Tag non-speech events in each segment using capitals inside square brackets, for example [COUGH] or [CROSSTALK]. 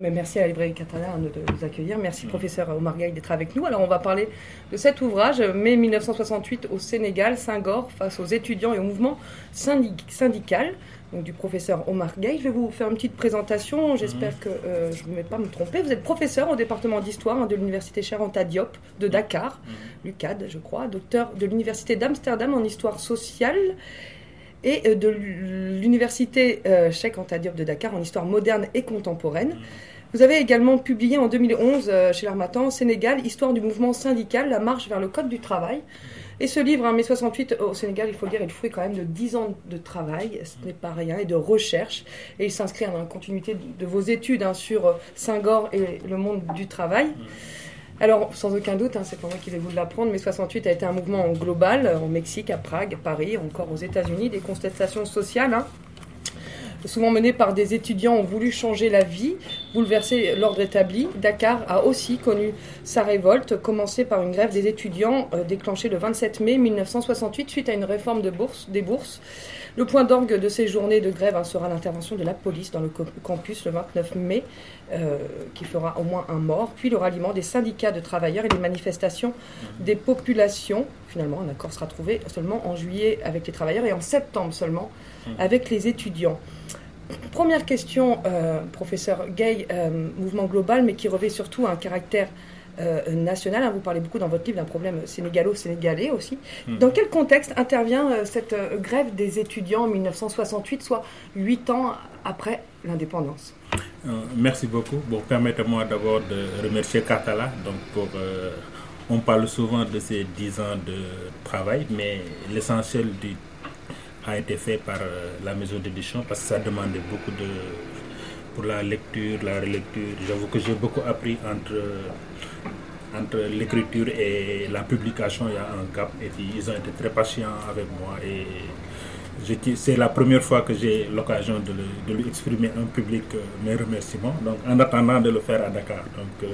Mais merci à la librairie Catalan de nous accueillir. Merci professeur Omar Gaye d'être avec nous. Alors on va parler de cet ouvrage, mai 1968 au Sénégal, Senghor face aux étudiants et au mouvement syndical. Donc, du professeur Omar Gaye. Je vais vous faire une petite présentation. J'espère mhm. que euh, je ne vais pas me tromper. Vous êtes professeur au département d'histoire hein, de l'université Charenta Diop de Dakar, mhm. l'UCAD, je crois, docteur de l'université d'Amsterdam en histoire sociale et euh, de l'université euh, Cheikh Anta Diop de Dakar en histoire moderne et contemporaine. Vous avez également publié en 2011 euh, chez l'Armatan Sénégal, Histoire du mouvement syndical, la marche vers le Code du travail. Et ce livre, hein, mai 68 au Sénégal, il faut le dire, est le fruit quand même de 10 ans de travail, ce n'est pas rien, et de recherche. Et il s'inscrit dans la continuité de, vos études hein, sur euh, Saint-Gor et le monde du travail. Alors, sans aucun doute, hein, c'est pas moi qui vais vous l'apprendre, mais 68 a été un mouvement global, au Mexique, à Prague, à Paris, encore aux États-Unis, des contestations sociales souvent menés par des étudiants, ont voulu changer la vie, bouleverser l'ordre établi. Dakar a aussi connu sa révolte, commencée par une grève des étudiants euh, déclenchée le 27 mai 1968 suite à une réforme de bourse, des bourses. Le point d'orgue de ces journées de grève hein, sera l'intervention de la police dans le campus le 29 mai, euh, qui fera au moins un mort, puis le ralliement des syndicats de travailleurs et les manifestations des populations. Finalement, un accord sera trouvé seulement en juillet avec les travailleurs et en septembre seulement. Avec les étudiants. Première question, euh, professeur Gay, euh, mouvement global, mais qui revêt surtout un caractère euh, national. Hein, vous parlez beaucoup dans votre livre d'un problème sénégalo-sénégalais aussi. Hmm. Dans quel contexte intervient cette grève des étudiants en 1968, soit huit ans après l'indépendance? Merci beaucoup. Bon, permettez-moi d'abord de remercier Katala. Donc pour, on parle souvent de ces dix ans de travail, mais l'essentiel du a été fait par euh, la maison d'édition parce que ça demandait beaucoup de pour la lecture, la relecture. J'avoue que j'ai beaucoup appris entre entre l'écriture et la publication, il y a un gap et puis ils ont été très patients avec moi et c'est la première fois que j'ai l'occasion de, lui exprimer un public euh, mes remerciements. Donc en attendant de le faire à Dakar. Euh,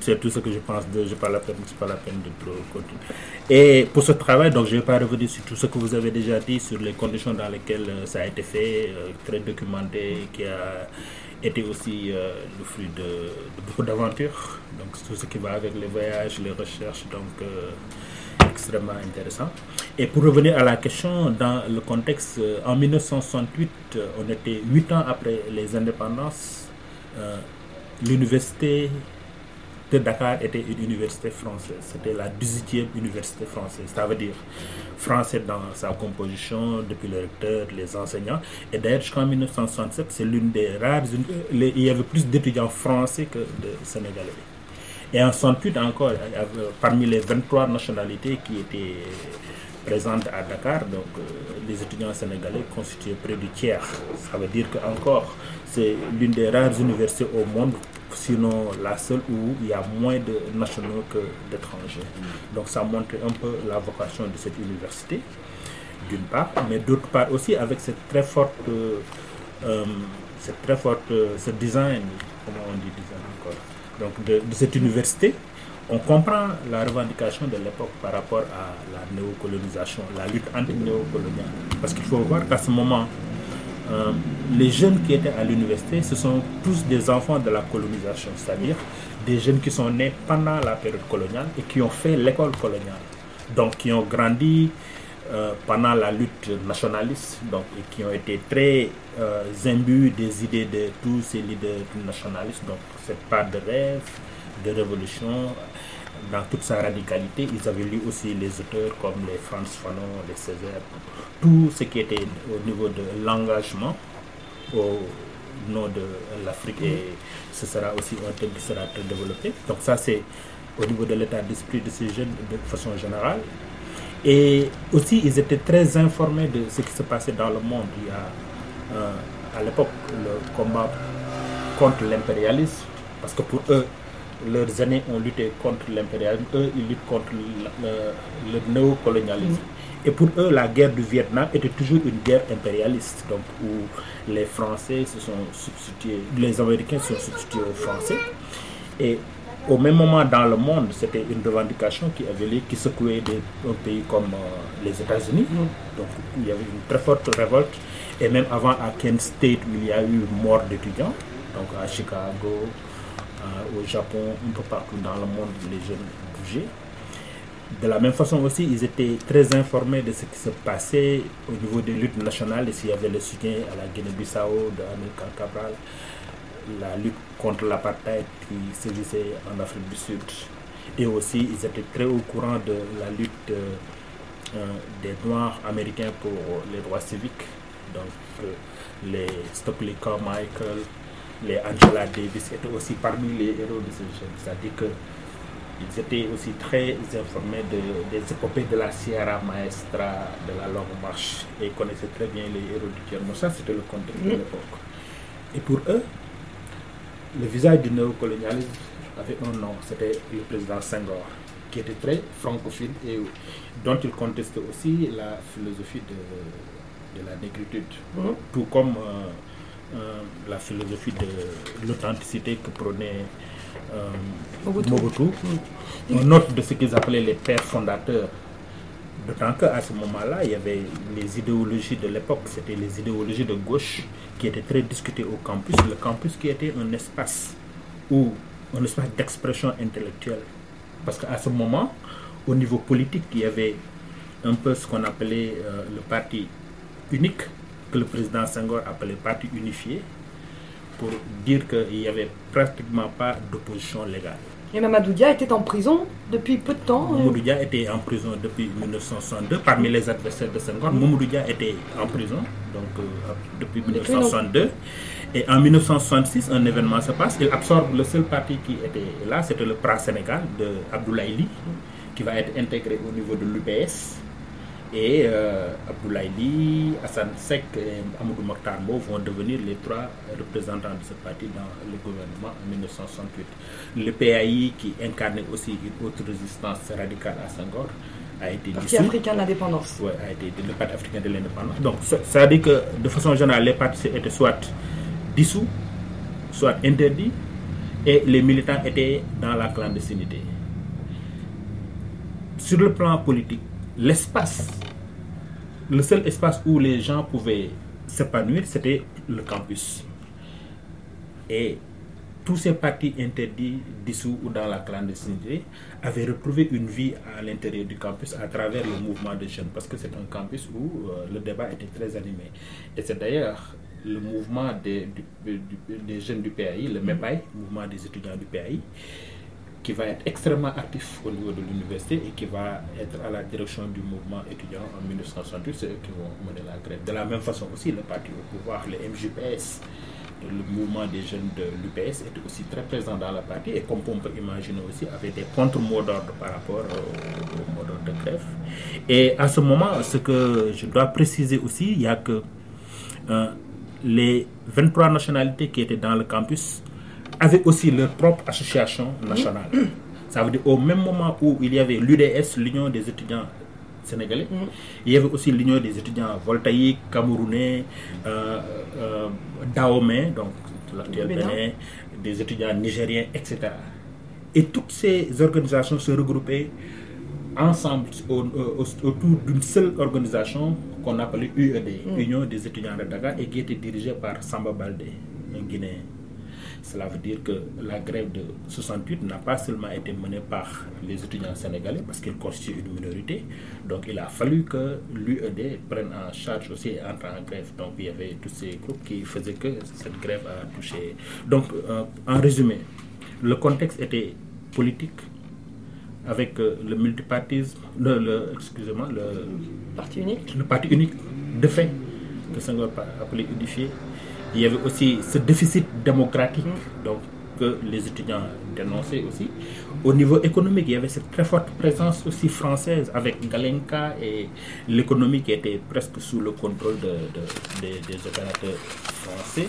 c'est tout ce que je pense de, je pas la pas la peine de continuer. Et pour ce travail, donc je ne vais pas revenir sur tout ce que vous avez déjà dit, sur les conditions dans lesquelles euh, ça a été fait, euh, très documenté, qui a été aussi euh, le fruit de, beaucoup d'aventures. Donc tout ce qui va avec les voyages, les recherches, donc extrêmement intéressant. Et pour revenir à la question, dans le contexte, en 1968, on était huit ans après les indépendances, l'université Dakar était une université française. C'était la 18e université française. Ça veut dire français dans sa composition, depuis le recteur, les enseignants. Et d'ailleurs, jusqu'en 1967, c'est l'une des rares. Il y avait plus d'étudiants français que de Sénégalais. Et en 68 encore, parmi les 23 nationalités qui étaient présentes à Dakar, donc euh, les étudiants sénégalais constituaient près du tiers. Ça veut dire que encore, c'est l'une des rares universités au monde sinon la seule où il y a moins de nationaux que d'étrangers. Donc ça montre un peu la vocation de cette université, d'une part, mais d'autre part aussi avec cette très forte, euh, cette très forte, ce design, comment on dit design encore, donc de, de cette université, on comprend la revendication de l'époque par rapport à la néocolonisation, la lutte anti-néocoloniale. Parce qu'il faut voir qu'à ce moment, euh, les jeunes qui étaient à l'université, ce sont tous des enfants de la colonisation, c'est-à-dire des jeunes qui sont nés pendant la période coloniale et qui ont fait l'école coloniale, donc qui ont grandi euh, pendant la lutte nationaliste, donc et qui ont été très euh, imbus des idées de tous ces leaders nationalistes, donc cette part de rêve, de révolution, dans toute sa radicalité. Ils avaient lu aussi les auteurs comme les Franz Fanon, les Césaire, tout ce qui était au niveau de l'engagement au nom de l'Afrique et ce sera aussi un thème qui sera très développé. Donc ça c'est au niveau de l'état d'esprit de ces jeunes de façon générale. Et aussi ils étaient très informés de ce qui se passait dans le monde. Il y a euh, à l'époque le combat contre l'impérialisme parce que pour eux leurs années ont lutté contre l'impérialisme, eux ils luttent contre le, le néocolonialisme. Mm. Et pour eux, la guerre du Vietnam était toujours une guerre impérialiste, donc où les Français se sont substitués, les Américains se sont substitués aux Français. Et au même moment dans le monde, c'était une revendication qui avait lieu, qui secouait des, un pays comme euh, les États-Unis. Mm. Donc il y avait une très forte révolte. Et même avant à Kent State, il y a eu mort d'étudiants, Donc à Chicago, au Japon, un peu partout dans le monde, les jeunes bougeaient. De la même façon aussi, ils étaient très informés de ce qui se passait au niveau des luttes nationales, et s'il y avait le soutien à la Guinée-Bissau de Amilcar Cabral, la lutte contre l'apartheid qui sévissait en Afrique du Sud. Et aussi, ils étaient très au courant de la lutte euh, des Noirs américains pour les droits civiques. Donc, euh, les Stokely Carmichael, les Angela Davis étaient aussi parmi les héros de ce jeu. C'est-à-dire qu'ils étaient aussi très informés de, des épopées de la Sierra Maestra, de la Longue Marche, et ils connaissaient très bien les héros du Tierno. Ça, c'était le contexte de l'époque. Et pour eux, le visage du néocolonialisme avait un nom, c'était le président Senghor, qui était très francophile et dont il contestait aussi la philosophie de, de la négritude, tout comme euh, la philosophie de l'authenticité que prenait euh, Mobutu. On note de ce qu'ils appelaient les pères fondateurs. D'autant qu'à ce moment-là, il y avait les idéologies de l'époque, c'était les idéologies de gauche qui étaient très discutées au campus. Le campus qui était un espace où un espace d'expression intellectuelle. Parce qu'à ce moment, au niveau politique, il y avait un peu ce qu'on appelait euh, le parti unique, que le président Senghor appelait parti unifié, pour dire qu'il n'y avait pratiquement pas d'opposition légale. Et Mamadou Dia était en prison depuis peu de temps. Mamadou Dia était en prison depuis 1962. Parmi les adversaires de Senghor, Mamadou Dia était en prison donc, euh, depuis 1962. Et en 1966, un événement se passe. Il absorbe le seul parti qui était là, c'était le PRA Sénégal de Abdoulaye Ly, qui va être intégré au niveau de l'UPS. Et euh, Abdoulaye Hassan Sek et Amadou Mokhtar vont devenir les trois représentants de ce parti dans le gouvernement en 1968. Le PAI, qui incarnait aussi une autre résistance radicale à Senghor, a été Parti africain de l'indépendance. Oui, a été le Parti africain de l'indépendance. Donc, ça, ça veut dire que de façon générale, les partis étaient soit dissous, soit interdits, et les militants étaient dans la clandestinité. Sur le plan politique, l'espace, le seul espace où les gens pouvaient s'épanouir, c'était le campus. Et tous ces partis interdits, dissous ou dans la clandestinité avaient retrouvé une vie à l'intérieur du campus à travers le mouvement des jeunes, parce que c'est un campus où euh, le débat était très animé. Et c'est d'ailleurs le mouvement des, du- du- des jeunes du PAI, le MEPAI, mouvement des étudiants du PAI, qui va être extrêmement actif au niveau de l'université et qui va être à la direction du mouvement étudiant en 1968. C'est qui vont mener la grève. De la même façon aussi, le parti au pouvoir, le MJPS, le mouvement des jeunes de l'UPS était aussi très présent dans la partie et comme on peut imaginer aussi avec des contre-mots d'ordre par rapport au mot d'ordre de grève. Et à ce moment, ce que je dois préciser aussi, il y a que euh, les 23 nationalités qui étaient dans le campus avaient aussi leur propre association nationale. Ça veut dire au même moment où il y avait l'UDS, l'Union des étudiants sénégalais, il y avait aussi l'Union des étudiants voltaïques, camerounais, euh, euh, Dahomey, donc l'actuel Bénin. Des étudiants nigériens, etc. Et toutes ces organisations se regroupaient ensemble au- au- autour d'une seule organisation qu'on appelait UED, Union des étudiants de Dakar, et qui était dirigée par Samba Baldé, un Guinéen. Cela veut dire que la grève de 68 n'a pas seulement été menée par les étudiants sénégalais, parce qu'ils constituent une minorité. Donc il a fallu que l'UED prenne en charge aussi et entre en grève. Donc il y avait tous ces groupes qui faisaient que cette grève a touché. Donc euh, en résumé, le contexte était politique, avec euh, le multipartisme, le, le- excusez-moi, le, Parti unique. le parti unique de fait que Senghor a appelé unifié. Il y avait aussi ce déficit démocratique donc, que les étudiants dénonçaient aussi. Au niveau économique, il y avait cette très forte présence aussi française avec Galenka et l'économie qui était presque sous le contrôle de, de- des, des opérateurs français.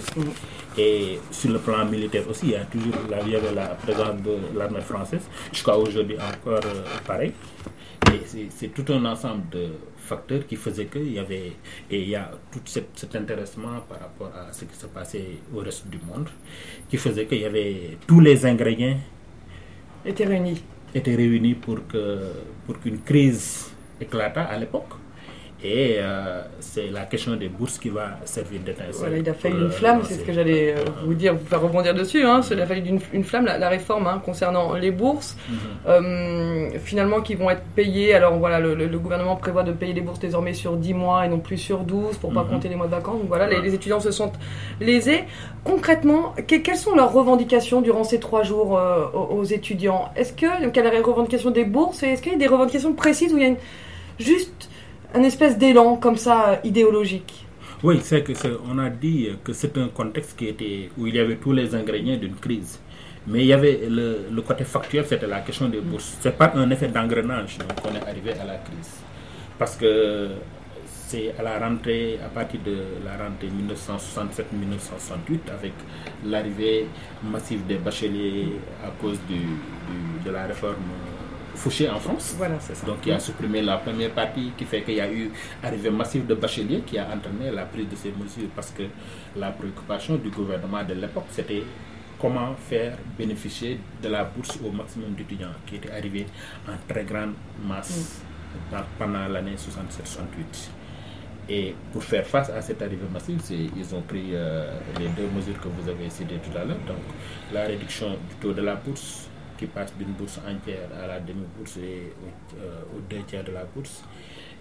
Et sur le plan militaire aussi, il y a toujours la, il y avait la présence de l'armée française, jusqu'à aujourd'hui encore euh, pareil. Et c'est tout un ensemble de facteurs qui faisaient qu'il y avait, et il y a tout cet, cet intéressement par rapport à ce qui se passait au reste du monde, qui faisait qu'il y avait tous les ingrédients Étaient réunis. étaient réunis pour que pour qu'une crise éclatât à l'époque. Et euh, c'est la question des bourses qui va servir d'étincelle. Voilà, il a fallu une flamme, c'est ce que j'allais euh, vous dire, vous faire rebondir dessus. Hein, il a fallu une, une flamme, la, la réforme hein, concernant les bourses, Mhm. euh, finalement qui vont être payées. Alors voilà, le, le- gouvernement prévoit de payer les bourses désormais sur 10 mois et non plus sur 12 pour pas Mhm. compter les mois de vacances. Donc voilà, les, étudiants se sont lésés. Concrètement, que- quelles sont leurs revendications durant ces trois jours euh, aux, aux étudiants? Est-ce que, quelle est la revendication des bourses? Et est-ce qu'il y a des revendications précises où il y a une- juste un espèce d'élan comme ça euh, idéologique Oui, c'est que on a dit que c'est un contexte qui était où il y avait tous les ingrédients d'une crise. Mais il y avait le, le côté factuel, c'était la question des bourses. C'est pas un effet d'engrenage donc, qu'on est arrivé à la crise. Parce que c'est à la rentrée, à partir de la rentrée 1967-1968, avec l'arrivée massive des bacheliers à cause du- de la réforme Fouché en France. Voilà, c'est ça. Donc il a supprimé la première partie qui fait qu'il y a eu arrivée massive de bacheliers qui a entraîné la prise de ces mesures parce que la préoccupation du gouvernement de l'époque c'était comment faire bénéficier de la bourse au maximum d'étudiants qui étaient arrivés en très grande masse dans- pendant l'année 67-68. Et pour faire face à cette arrivée massive, ils ont pris euh, les deux mesures que vous avez citées tout à l'heure. Donc, la réduction du taux de la bourse, qui passe d'une bourse entière à la demi-bourse et au, euh, aux deux tiers de la bourse,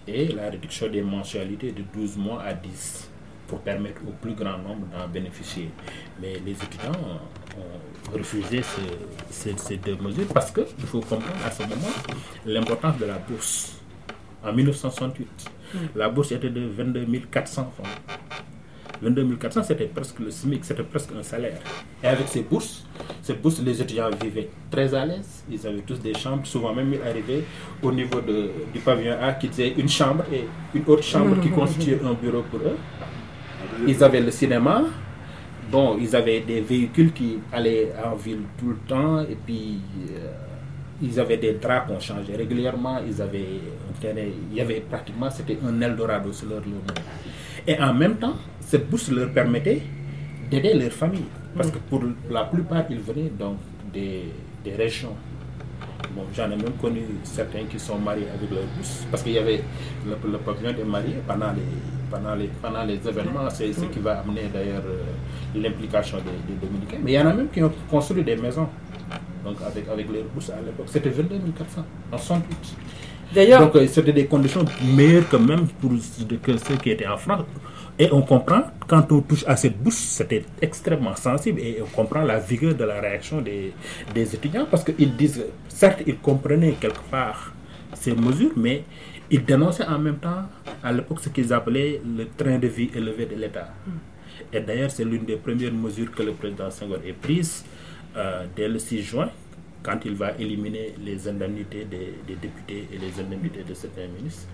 et la réduction des mensualités de 12 mois à 10 pour permettre au plus grand nombre d'en bénéficier. Mais les étudiants ont refusé ces, ces- ces deux mesures parce qu'il faut comprendre à ce moment l'importance de la bourse. En 1968, la bourse était de 22 400 francs. 22 400, c'était presque le SMIC, c'était presque un salaire. Et avec ces bourses, ces bourses, les étudiants vivaient très à l'aise. Ils avaient tous des chambres. Souvent même, ils arrivaient au niveau de- du pavillon A qui disait une chambre et une autre chambre qui [LAUGHS] constituait un bureau pour eux. Ils avaient le cinéma. Bon, ils avaient des véhicules qui allaient en ville tout le temps. Et puis, euh, ils avaient des draps qu'on changeait régulièrement. Ils avaient. Il y avait pratiquement, c'était un Eldorado sur leur logement. Et en même temps, cette bourse leur permettait d'aider leur famille. Parce que pour la plupart, ils venaient donc des, des régions. Bon, j'en ai même connu certains qui sont mariés avec leur bourse. Parce qu'il y avait le, le pavillon des mariés pendant les, pendant les, pendant les événements. C'est ce qui va amener d'ailleurs euh, l'implication des, dominicains. Mais il y en a même qui ont construit des maisons. Donc avec, avec leur bourse à l'époque. C'était 22 400 en 68. D'ailleurs, Donc euh, c'était des conditions meilleures que même pour que ceux qui étaient en France. Et on comprend, quand on touche à cette bourse, c'était extrêmement sensible et on comprend la vigueur de la réaction des, des étudiants parce qu'ils disent, certes, ils comprenaient quelque part ces mesures, mais ils dénonçaient en même temps, à l'époque, ce qu'ils appelaient le train de vie élevé de l'État. Et d'ailleurs, c'est l'une des premières mesures que le président Senghor ait prise euh, dès le 6 juin, quand il va éliminer les indemnités des, des députés et les indemnités de certains ministres.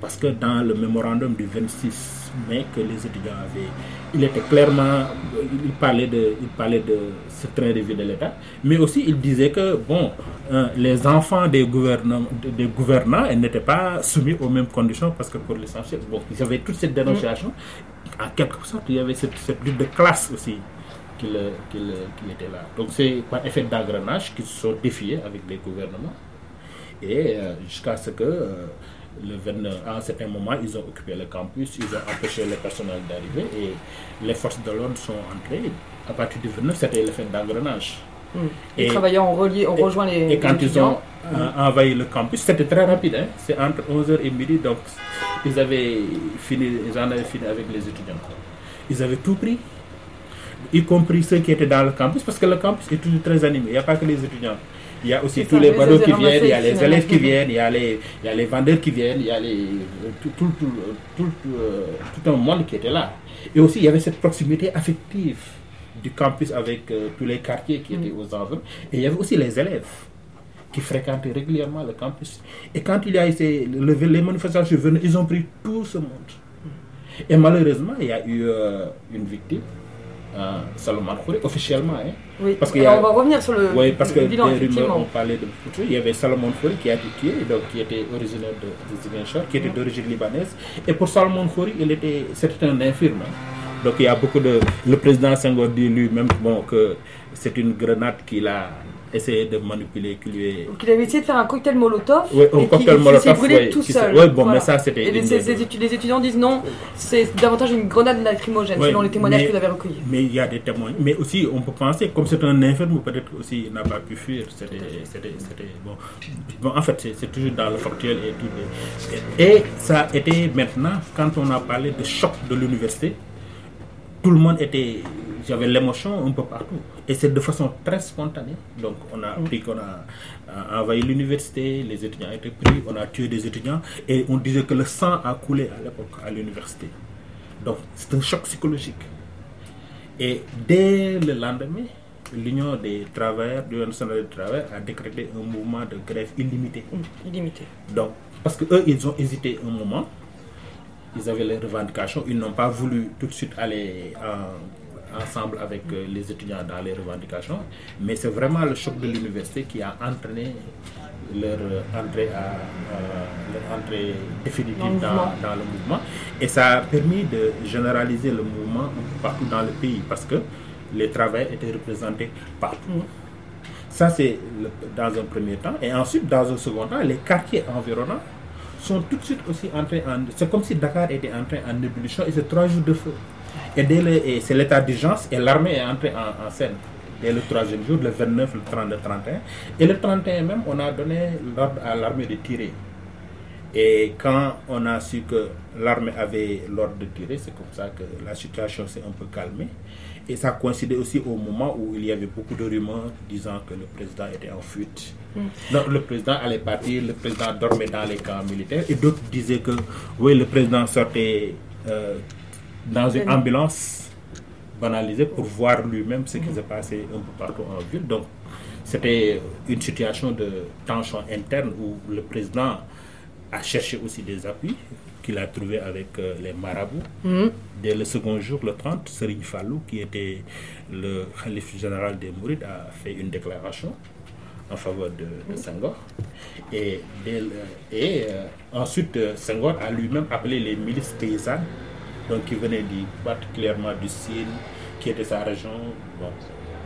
Parce que dans le mémorandum du 26 mai que les étudiants avaient, il était clairement, il parlait de, il parlait de ce train de vie de l'État, mais aussi il disait que bon, euh, les enfants des gouvernants, des gouvernants n'étaient pas soumis aux mêmes conditions parce que pour l'essentiel, bon, ils avaient toute cette dénonciation. En quelque sorte, il y avait cette, cette lutte de classe aussi qu'il qu'il qu'il était là. Donc c'est par effet d'engrenage qu'ils se sont défiés avec les gouvernements. Et euh, jusqu'à ce que euh, le 29, à un certain moment, ils ont occupé le campus, ils ont empêché le personnel d'arriver et les forces de l'ordre sont entrées. À partir du 29, c'était l'effet d'engrenage. les Et- travailleurs ont, relié, ont rejoint les, Et quand les ils ont euh, envahi le campus, c'était très rapide, hein. c'est entre 11h et midi, donc ils avaient fini, ils en avaient fini avec les étudiants. Ils avaient tout pris, y compris ceux qui étaient dans le campus, parce que le campus est toujours très animé, il n'y a pas que les étudiants. Il y a aussi tous ça, les badauds qui viennent, il y a les élèves qui viennent, il y a les, il y a les vendeurs qui viennent, il y a les, tout, tout, tout, tout, euh, tout un monde qui était là. Et aussi, il y avait cette proximité affective du campus avec euh, tous les quartiers qui étaient aux environs. Et il y avait aussi les élèves qui fréquentaient régulièrement le campus. Et quand il y a le- les manifestations venaient, ils ont pris tout ce monde. Et malheureusement, il y a eu euh, une victime, euh, Salomon Khouri, officiellement. Hein, Oui, parce y a- on va revenir sur le, oui, parce que le bilan, des rumeurs ont parlé de. Il y avait Salomon Khouri qui a été tué, donc qui était originaire de, de qui était d'origine libanaise. Et pour Salomon Khouri, il était, c'était un infirme. hein. Donc il y a beaucoup de. Le président Senghor dit lui-même bon, que c'est une grenade qu'il a essayé de manipuler, qui lui est... Donc il avait essayé de faire un cocktail molotov Oui, un et cocktail qui s'est Molotov, brûlé ouais, tout seul. ouais, bon, mais ça, c'était Et les, des- étudiants disent non, c'est davantage une grenade lacrymogène, Ouais, selon les témoignages mais- que vous avez recueillis. Mais il y a des témoins. Mais aussi, on peut penser, comme c'est un infirme, peut-être aussi il n'a pas pu fuir. C'était, bon. Bon, en fait, c'est, toujours dans le factuel et tout. Et, et ça a été maintenant, quand on a parlé de choc de l'université, tout le monde était. J'avais l'émotion un peu partout. Et c'est de façon très spontanée. Donc, on a appris qu'on a, envahi l'université, les étudiants étaient pris, on a tué des étudiants. Et on disait que le sang a coulé à l'époque à l'université. Donc, c'est un choc psychologique. Et dès le lendemain, l'Union des travailleurs, l'Union nationale des travailleurs a décrété un mouvement de grève illimité. Illimité. Donc, parce que eux, ils ont hésité un moment. Ils avaient les revendications. Ils n'ont pas voulu tout de suite aller en- ensemble avec euh, les étudiants dans les revendications. Mais c'est vraiment le choc de l'université qui a entraîné leur euh, entrée, à, euh, leur entrée définitive Dans le dans, le mouvement. Et ça a permis de généraliser le mouvement partout dans le pays parce que les travailleurs étaient représentés partout. Ça, c'est dans un premier temps. Et ensuite, dans un second temps, les quartiers environnants sont tout de suite aussi entrés en... C'est comme si Dakar était entré en ébullition et c'est trois jours de feu. Et, dès le- et c'est l'état d'urgence et l'armée est entrée en, en scène. Dès le troisième jour, le 29, le 30, le 31. Et le 31 même, on a donné l'ordre à l'armée de tirer. Et quand on a su que l'armée avait l'ordre de tirer, c'est comme ça que la situation s'est un peu calmée. Et ça coïncidait aussi au moment où il y avait beaucoup de rumeurs disant que le président était en fuite. Donc le président allait partir, le président dormait dans les camps militaires. Et d'autres disaient que oui, le président sortait euh, dans une ambulance banalisée pour voir lui-même ce qui s'est passé un peu partout en ville. Donc c'était une situation de tension interne où le président a cherché aussi des appuis qu'il a trouvé avec euh, les marabouts. Mhm. Dès le second jour, le 30, Serigne Fallou, qui était le calife général des Mourides, a fait une déclaration en faveur de, de Senghor. Et, dès le- et euh, ensuite, euh, Senghor a lui-même appelé les milices paysannes, donc qui venaient du, particulièrement du Sine, qui était sa région bon,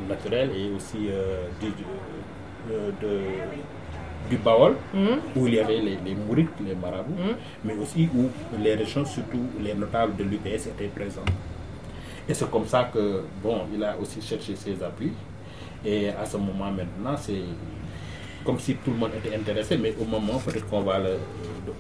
naturelle, et aussi euh, du, du- euh, de- du Baol, Mhm. où il y avait les, les mourides, les marabouts, mais aussi où les régions, surtout les notables de l'UPS étaient présents. Et c'est comme ça que, bon, il a aussi cherché ses appuis. Et à ce moment maintenant, c'est comme si tout le monde était intéressé, mais au moment, peut-être qu'on va, le-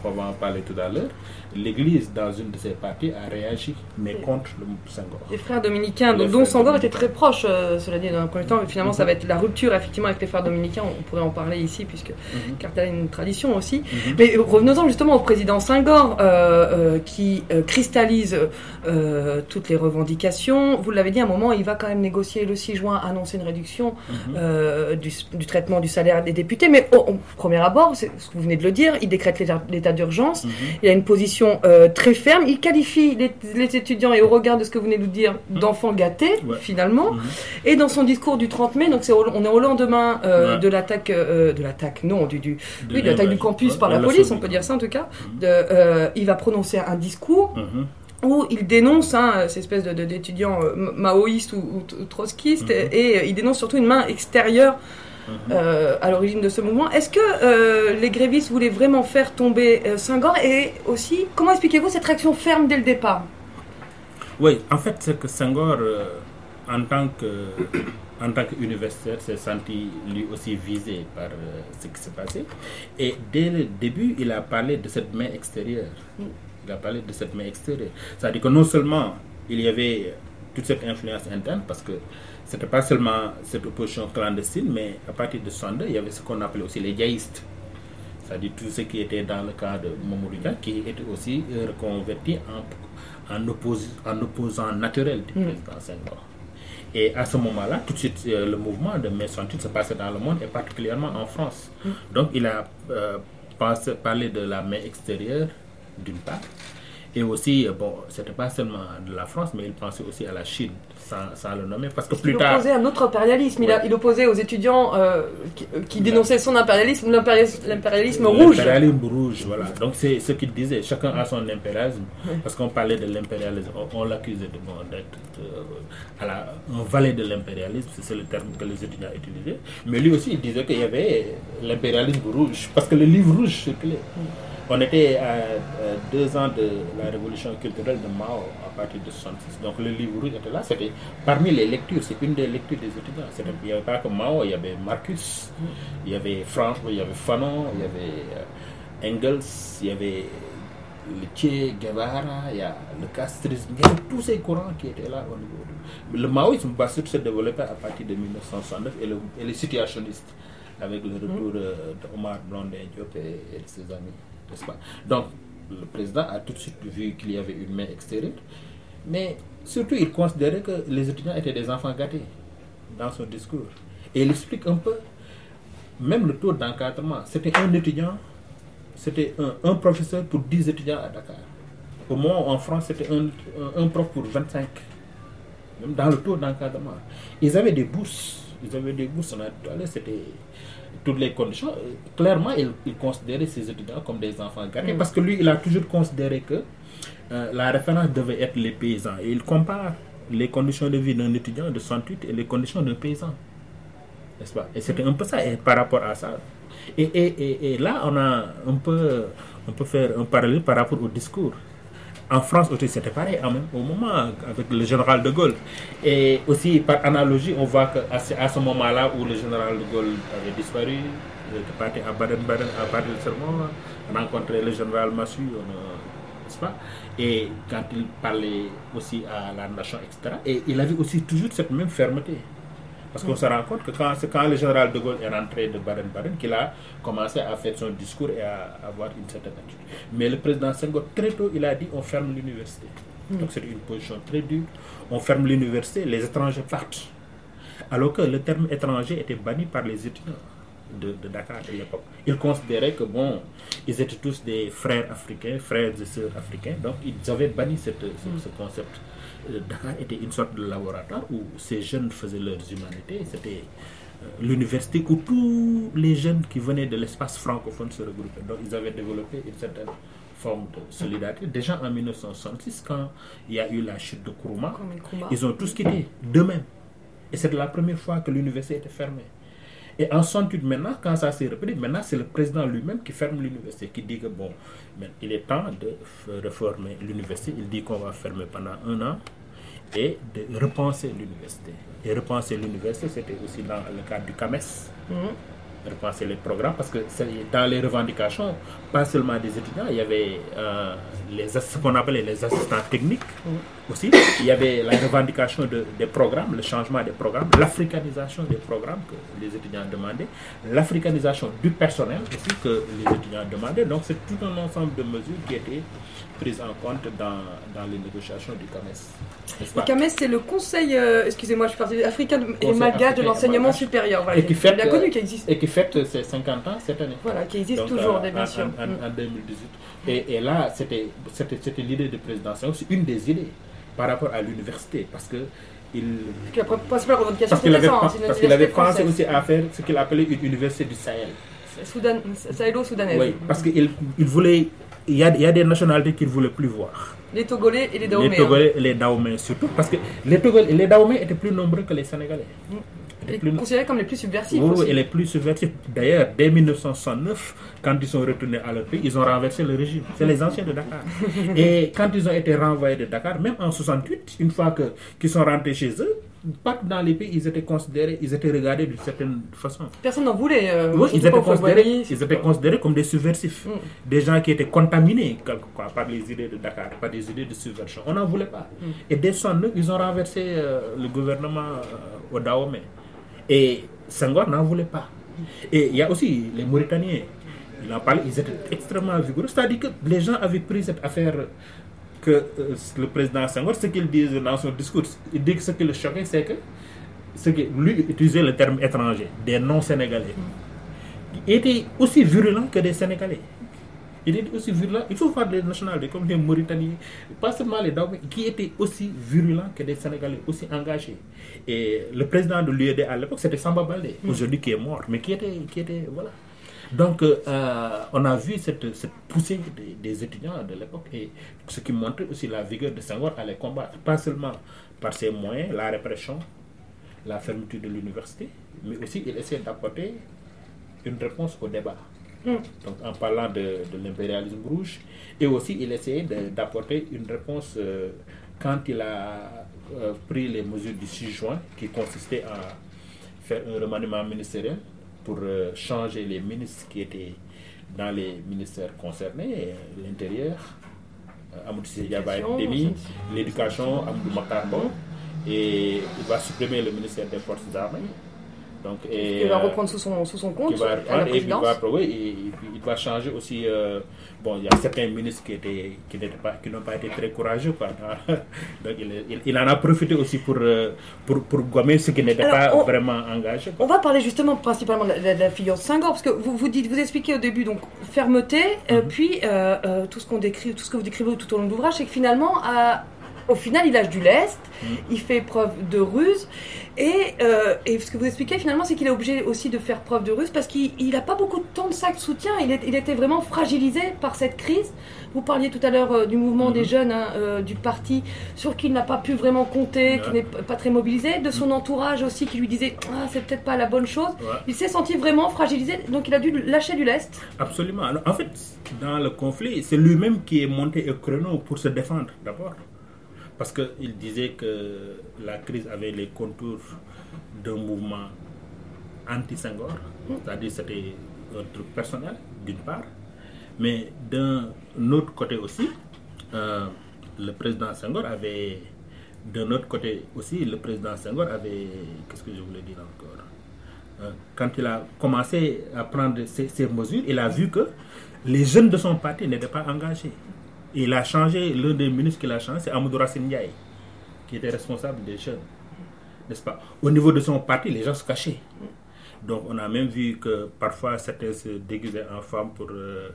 qu'on va en parler tout à l'heure, l'Église, dans une de ses parties, a réagi, mais contre le Senghor. Les frères dominicains, Les dont frères Sangor dominicains. était très proche, euh, cela dit, dans un premier temps. Mais finalement, ça va être la rupture, effectivement, avec les frères dominicains. On pourrait en parler ici, puisque Carthage a une tradition aussi. Mais revenons-en justement au président Senghor, euh, euh, qui euh, cristallise toutes les revendications. Vous l'avez dit, à un moment, il va quand même négocier le 6 juin, annoncer une réduction euh, du, du traitement du salaire des députés. Mais au, au premier abord, c'est ce que vous venez de le dire, il décrète l'état- d'urgence. Il a une position euh, très ferme. Il qualifie les, les étudiants, et au regard de ce que vous venez de nous dire, d'enfants gâtés, Ouais. finalement. Mhm. Et dans son discours du 30 mai, donc au- on est au lendemain euh, Ouais. de l'attaque, euh, de l'attaque, non, du, du, De oui, de l'attaque du campus par la police, on peut dire ça en tout cas. De, il va prononcer un discours Mhm. où il dénonce hein, ces espèces de- de- d'étudiants ma- maoïstes ou, ou trotskistes, Mhm. et il dénonce surtout une main extérieure Mhm. euh, à l'origine de ce mouvement. Est-ce que euh, les grévistes voulaient vraiment faire tomber euh, Senghor Et aussi, comment expliquez-vous cette réaction ferme dès le départ? Oui, en fait, c'est que Senghor, en tant que [COUGHS] en tant qu'universitaire, s'est senti lui aussi visé par euh, ce qui s'est passé. Et dès le début, il a parlé de cette main extérieure. Il a parlé de cette main extérieure. C'est-à-dire que non seulement il y avait toute cette influence interne, parce que c'était pas seulement cette opposition clandestine, mais à partir de 62, il y avait ce qu'on appelait aussi les gaïstes. C'est-à-dire tous ceux qui étaient dans le cas de Mamoudou Dia, qui étaient aussi euh, reconvertis en, en, oppos- en opposant naturel du Mm. président Senghor. Et à ce moment-là, tout de suite, euh, le mouvement de mai 68 se passait dans le monde et particulièrement en France. Donc il a euh, parlé de la main extérieure, d'une part, Et aussi, euh, bon, c'était pas seulement de la France, mais il pensait aussi à la Chine, sans, sans le nommer, parce que plus il tard... opposait un autre impérialisme. Il, a- Ouais. il opposait aux étudiants euh, qui, euh, qui dénonçaient son impérialisme l'impérialisme l'impérialisme rouge. L'impérialisme rouge, voilà. Donc c'est ce qu'il disait. Chacun a son impérialisme. Parce qu'on parlait de l'impérialisme, on, on l'accusait de, bon, d'être euh, un valet de l'impérialisme, c'est le terme que les étudiants utilisaient. Mais lui aussi, il disait qu'il y avait l'impérialisme rouge. Parce que le livre rouge circulait. On était à, deux ans de la révolution culturelle de Mao à partir de 66. Donc le livre rouge était là. C'était parmi les lectures. C'est une des lectures des étudiants. Il n'y avait pas que Mao, il y avait Marcus, il y avait Franck, il y avait Fanon, il y avait euh, Engels, il y avait le Che Guevara, il y a le castrisme. Il y avait tous ces courants qui étaient là au niveau. du- Le maoïsme se développer à partir de 1969 et, le, et les situationnistes avec le retour euh, d'Omar Blondin Diop et, et de ses amis, Donc, le président a tout de suite vu qu'il y avait une main extérieure, mais surtout il considérait que les étudiants étaient des enfants gâtés dans son discours. Et il explique un peu, même le taux d'encadrement, c'était un étudiant, c'était un, professeur pour 10 étudiants à Dakar. Au où en France, c'était un, prof pour 25 même dans le taux d'encadrement. Ils avaient des bourses. Ils avaient des bourses. On a c'était toutes les conditions. Euh, Clairement, il, il considérait ces étudiants comme des enfants gâtés parce que lui, il a toujours considéré que euh, la référence devait être les paysans. Et il compare les conditions de vie d'un étudiant de 68 et les conditions d'un paysan. N'est-ce pas? Et c'était un peu ça. Et par rapport à ça. Et, et, et, et là, on a un peu, on peut faire un parallèle par rapport au discours. En France aussi, c'était pareil, même- au moment avec le général de Gaulle. Et aussi, par analogie, on voit qu'à ce, à ce moment-là où le général de Gaulle avait disparu, il était parti à Baden-Baden à partir de serment, rencontrer le général Massu, on a- n'est-ce pas? Et quand il parlait aussi à la nation, etc., et il avait aussi toujours cette même fermeté. Parce qu'on se rend compte que quand, quand le général de Gaulle est rentré de Baden-Baden qu'il a commencé à faire son discours et à avoir une certaine attitude. Mais le président Senghor, très tôt, il a dit on ferme l'université. Donc c'est une position très dure. On ferme l'université, les étrangers partent. Alors que le terme étranger était banni par les étudiants de, de Dakar à l'époque. Ils considéraient que, bon, ils étaient tous des frères africains, frères et sœurs africains, donc ils avaient banni cette- ce, ce concept. Euh, Dakar était une sorte de laboratoire où ces jeunes faisaient leurs humanités. C'était euh, l'université où tous les jeunes qui venaient de l'espace francophone se regroupaient. Donc ils avaient développé une certaine forme de solidarité. Déjà en 1966, quand il y a eu la chute de Kourouma, ils ont tous quitté d'eux-mêmes. Et c'est la première fois que l'université était fermée. Et en 68, maintenant, quand ça s'est repris, maintenant c'est le président lui-même qui ferme l'université, qui dit que bon, il est temps de réformer l'université. Il dit qu'on va fermer pendant un an et de repenser l'université. Et repenser l'université, c'était aussi dans le cadre du CAMES Mhm. repenser les programmes parce que dans les revendications, pas seulement des étudiants, il y avait euh, les, ce qu'on appelait les assistants techniques aussi. Il y avait la revendication de- des programmes, le changement des programmes, l'africanisation des programmes que les étudiants demandaient, l'africanisation du personnel aussi que les étudiants demandaient. Donc c'est tout un ensemble de mesures qui étaient prises en compte dans, dans les négociations du CAMES. Le CAMES, c'est le Conseil, euh, excusez-moi, je suis partie africain et malgache de l'enseignement supérieur. Voilà, Et qui fait, bien connu, qui existe. Et qui fête ses 50 ans cette année. Voilà, qui existe Donc, toujours, euh, bien en- sûr. En, en- Mm. en 2018. Et, et là, c'était l'idée du président Senghor, c'est une des idées par rapport à l'université. Parce que il, Parce que la principale revendication, parce qu'il avait, c'est parce qu'il pensé aussi à faire ce qu'il appelait une université du Sahel. Soudan, sahélo-soudanaise. Oui, parce qu'il il voulait. Il y, a, il y a des nationalités qu'il ne voulait plus voir. Les Togolais et les Dahoméens. Les Togolais et les Dahoméens surtout. Parce que les Togolais et les étaient plus nombreux que les Sénégalais. Étaient plus- considérés comme les plus subversifs Oui, aussi. et les plus subversifs. D'ailleurs, dès 1969, quand ils sont retournés à leur pays, ils ont renversé le régime. C'est les anciens de Dakar. [LAUGHS] et quand ils ont été renvoyés de Dakar, même en 68, une fois qu'ils sont rentrés chez eux, partout dans les pays, ils étaient considérés, ils étaient regardés d'une certaine façon. Personne n'en voulait. euh, Oui, ils étaient, considérés, ils étaient considérés comme des subversifs. Mm. Des gens qui étaient contaminés quelque- par les idées de Dakar, par des idées de subversion. On n'en voulait pas. Mm. Et dès 69, ils ont renversé euh, le gouvernement euh, au Dahomey. Et Senghor n'en voulait pas. Et il y a aussi les Mauritaniens. Il en parlait, ils étaient extrêmement vigoureux. C'est-à-dire que les gens avaient pris cette affaire que euh, le président Senghor, ce qu'il disait dans son discours, il dit que ce qui le choquait, c'est que ce que lui utilisait le terme étranger, des non-sénégalais, étaient aussi virulents que des Sénégalais. il était aussi virulent. Il faut voir les nationalités comme les Mauritaniens, pas seulement les Daoumé, qui étaient aussi virulents que des Sénégalais, aussi engagés. Et le président de l'UED à l'époque, c'était Samba Baldé, aujourd'hui qui est mort, mais qui était, qui était voilà. Donc, euh, on a vu cette, cette poussée des, des étudiants de l'époque, et ce qui montrait aussi la vigueur de Senghor à les combattre, pas seulement par ses moyens, la répression, la fermeture de l'université, mais aussi il essaie d'apporter une réponse au débat. Donc en parlant de, de l'impérialisme rouge, et aussi il essayait d'apporter une réponse euh, quand il a euh, pris les mesures du 6 juin, qui consistait à faire un remaniement ministériel pour euh, changer les ministres qui étaient dans les ministères concernés, euh, l'intérieur, euh, Amadou Diaba L'éducation, démis, Amadou et il va supprimer le ministère des Forces armées. Donc, et, Il va euh, reprendre sous son, sous son compte va à la reprendre et puis il va, oui, et- et puis il va changer aussi. euh, bon, il y a certains ministres qui étaient qui n'étaient pas qui n'ont pas été très courageux quoi. [LAUGHS] Donc il, est- il- il en a profité aussi pour euh, pour pour gommer ceux qui n'étaient pas on- vraiment engagés. quoi. On va parler justement principalement de la, de la- figure de Senghor, parce que vous, vous dites, vous expliquez au début donc fermeté, euh, Mhm. puis euh, tout ce qu'on décrit, tout ce que vous décrivez tout au long de l'ouvrage, c'est que finalement, à- au final, il lâche du lest, Mhm. il fait preuve de ruse, et, euh, et ce que vous expliquez finalement, c'est qu'il est obligé aussi de faire preuve de ruse parce qu'il n'a pas beaucoup de temps de sac de soutien. Il, est- il était vraiment fragilisé par cette crise. Vous parliez tout à l'heure euh, du mouvement des jeunes hein, euh, du parti sur qui il n'a pas pu vraiment compter, qui n'est pas très mobilisé, de son entourage aussi qui lui disait ah c'est peut-être pas la bonne chose. Ouais. Il s'est senti vraiment fragilisé, donc il a dû lâcher du lest. Absolument. Alors, en fait, dans le conflit, c'est lui-même qui est monté au créneau pour se défendre d'abord. Parce qu'il disait que la crise avait les contours d'un mouvement anti-Senghor, c'est-à-dire c'était un truc personnel, d'une part, mais d'un autre côté aussi, euh, le président Senghor avait, d'un autre côté aussi, le président Senghor avait, qu'est-ce que je voulais dire encore euh, quand il a commencé à prendre ces mesures, il a vu que les jeunes de son parti n'étaient pas engagés. Et il a changé, l'un des ministres qu'il a changé, c'est Amadou Racine Ndiaye, qui était responsable des jeunes. N'est-ce pas? Au niveau de son parti, les gens se cachaient. Donc on a même vu que parfois certains se déguisaient en femmes pour... euh,